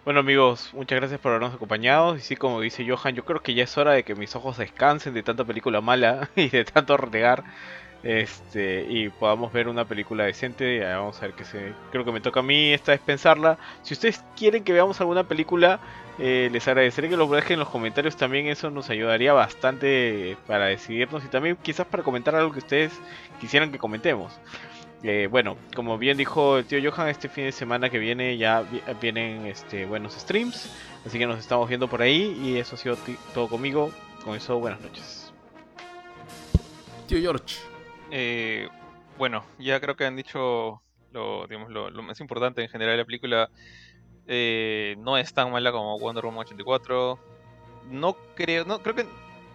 Bueno amigos, muchas gracias por habernos acompañado. Y sí, como dice Johan, yo creo que ya es hora de que mis ojos descansen de tanta película mala y de tanto renegar. Este, y podamos ver una película decente. Vamos a ver qué se. Creo que me toca a mí esta vez pensarla. Si ustedes quieren que veamos alguna película, eh, les agradeceré que lo dejen en los comentarios también, eso nos ayudaría bastante para decidirnos y también quizás para comentar algo que ustedes quisieran que comentemos. Eh, bueno, como bien dijo el tío Johan, este fin de semana que viene ya vienen este, buenos streams, así que nos estamos viendo por ahí y eso ha sido todo conmigo. Con eso, buenas noches. Tío George. Eh, bueno, ya creo que han dicho lo, digamos, lo, lo más importante en general de la película. Eh, no es tan mala como Wonder Woman 84. No creo, no creo que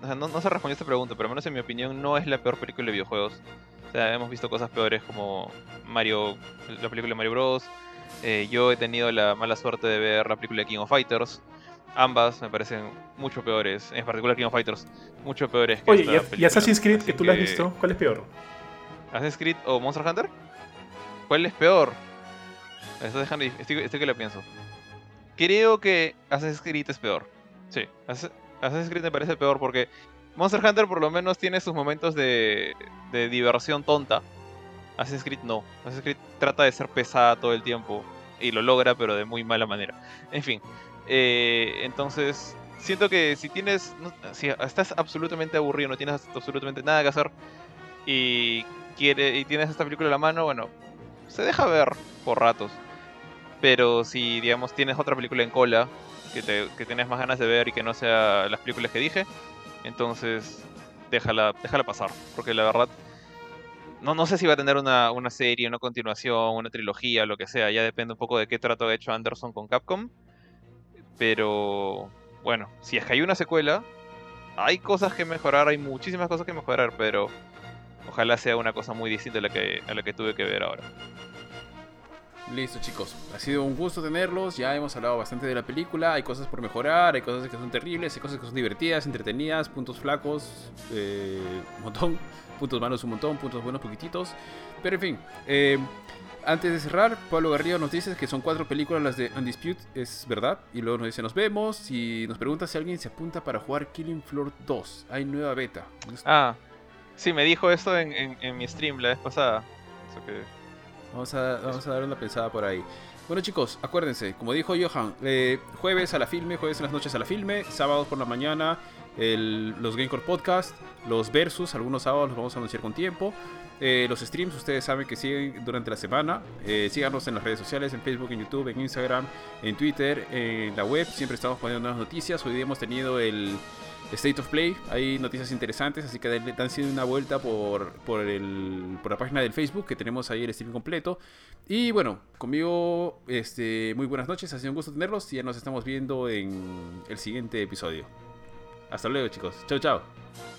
no, se respondió a esta pregunta, pero al menos en mi opinión no es la peor película de videojuegos. O sea, hemos visto cosas peores como Mario, la película de Mario Bros. Eh, yo he tenido la mala suerte de ver la película de King of Fighters. ambas me parecen mucho peores, en particular King of Fighters, mucho peores que Oye, ¿y, Assassin's Creed, que tú la has visto? ¿Cuál es peor? ¿Assassin's Creed o Monster Hunter? ¿Cuál es peor? Dejando, estoy, estoy que lo pienso. Creo que Assassin's Creed es peor. Sí, Assassin's Creed me parece peor porque Monster Hunter por lo menos tiene sus momentos de, de diversión tonta. Assassin's Creed no. Assassin's Creed trata de ser pesada todo el tiempo y lo logra, pero de muy mala manera. En fin, eh, entonces siento que si tienes, si estás absolutamente aburrido, no tienes absolutamente nada que hacer y quiere y tienes esta película en la mano, bueno, se deja ver por ratos. Pero si, digamos, tienes otra película en cola que, te, que tienes más ganas de ver y que no sea las películas que dije, entonces déjala, déjala pasar. Porque la verdad, no, no sé si va a tener una, una serie, una continuación, una trilogía, lo que sea. Ya depende un poco de qué trato ha hecho Anderson con Capcom. Pero bueno, si es que hay una secuela, hay cosas que mejorar, hay muchísimas cosas que mejorar, pero ojalá sea una cosa muy distinta a la que, a la que tuve que ver ahora. Listo chicos, ha sido un gusto tenerlos, ya hemos hablado bastante de la película, hay cosas por mejorar, hay cosas que son terribles, hay cosas que son divertidas, entretenidas, puntos flacos, eh, un montón, puntos malos un montón, puntos buenos poquititos, pero en fin, eh, antes de cerrar, Pablo Garrido nos dice que son cuatro películas las de Undisputed, es verdad, y luego nos dice nos vemos y nos pregunta si alguien se apunta para jugar Killing Floor 2, hay nueva beta. Ah, sí, me dijo en, en mi stream la vez pasada, eso que... Vamos a, vamos a dar una pensada por ahí. Bueno chicos, acuérdense, como dijo Johan, eh, jueves a la filme, jueves en las noches a la filme, sábados por la mañana el, los Gamecore Podcast, los Versus, algunos sábados los vamos a anunciar con tiempo. Eh, los streams, ustedes saben que siguen durante la semana. Eh, síganos en las redes sociales, en Facebook, en YouTube, en Instagram, en Twitter, en la web. Siempre estamos poniendo nuevas noticias. Hoy día hemos tenido el State of Play. Hay noticias interesantes, así que dan sido una vuelta por, por, el, por la página del Facebook, que tenemos ahí el stream completo. Y bueno, conmigo, este, muy buenas noches, ha sido un gusto tenerlos y ya nos estamos viendo en el siguiente episodio. Hasta luego chicos, chao chao.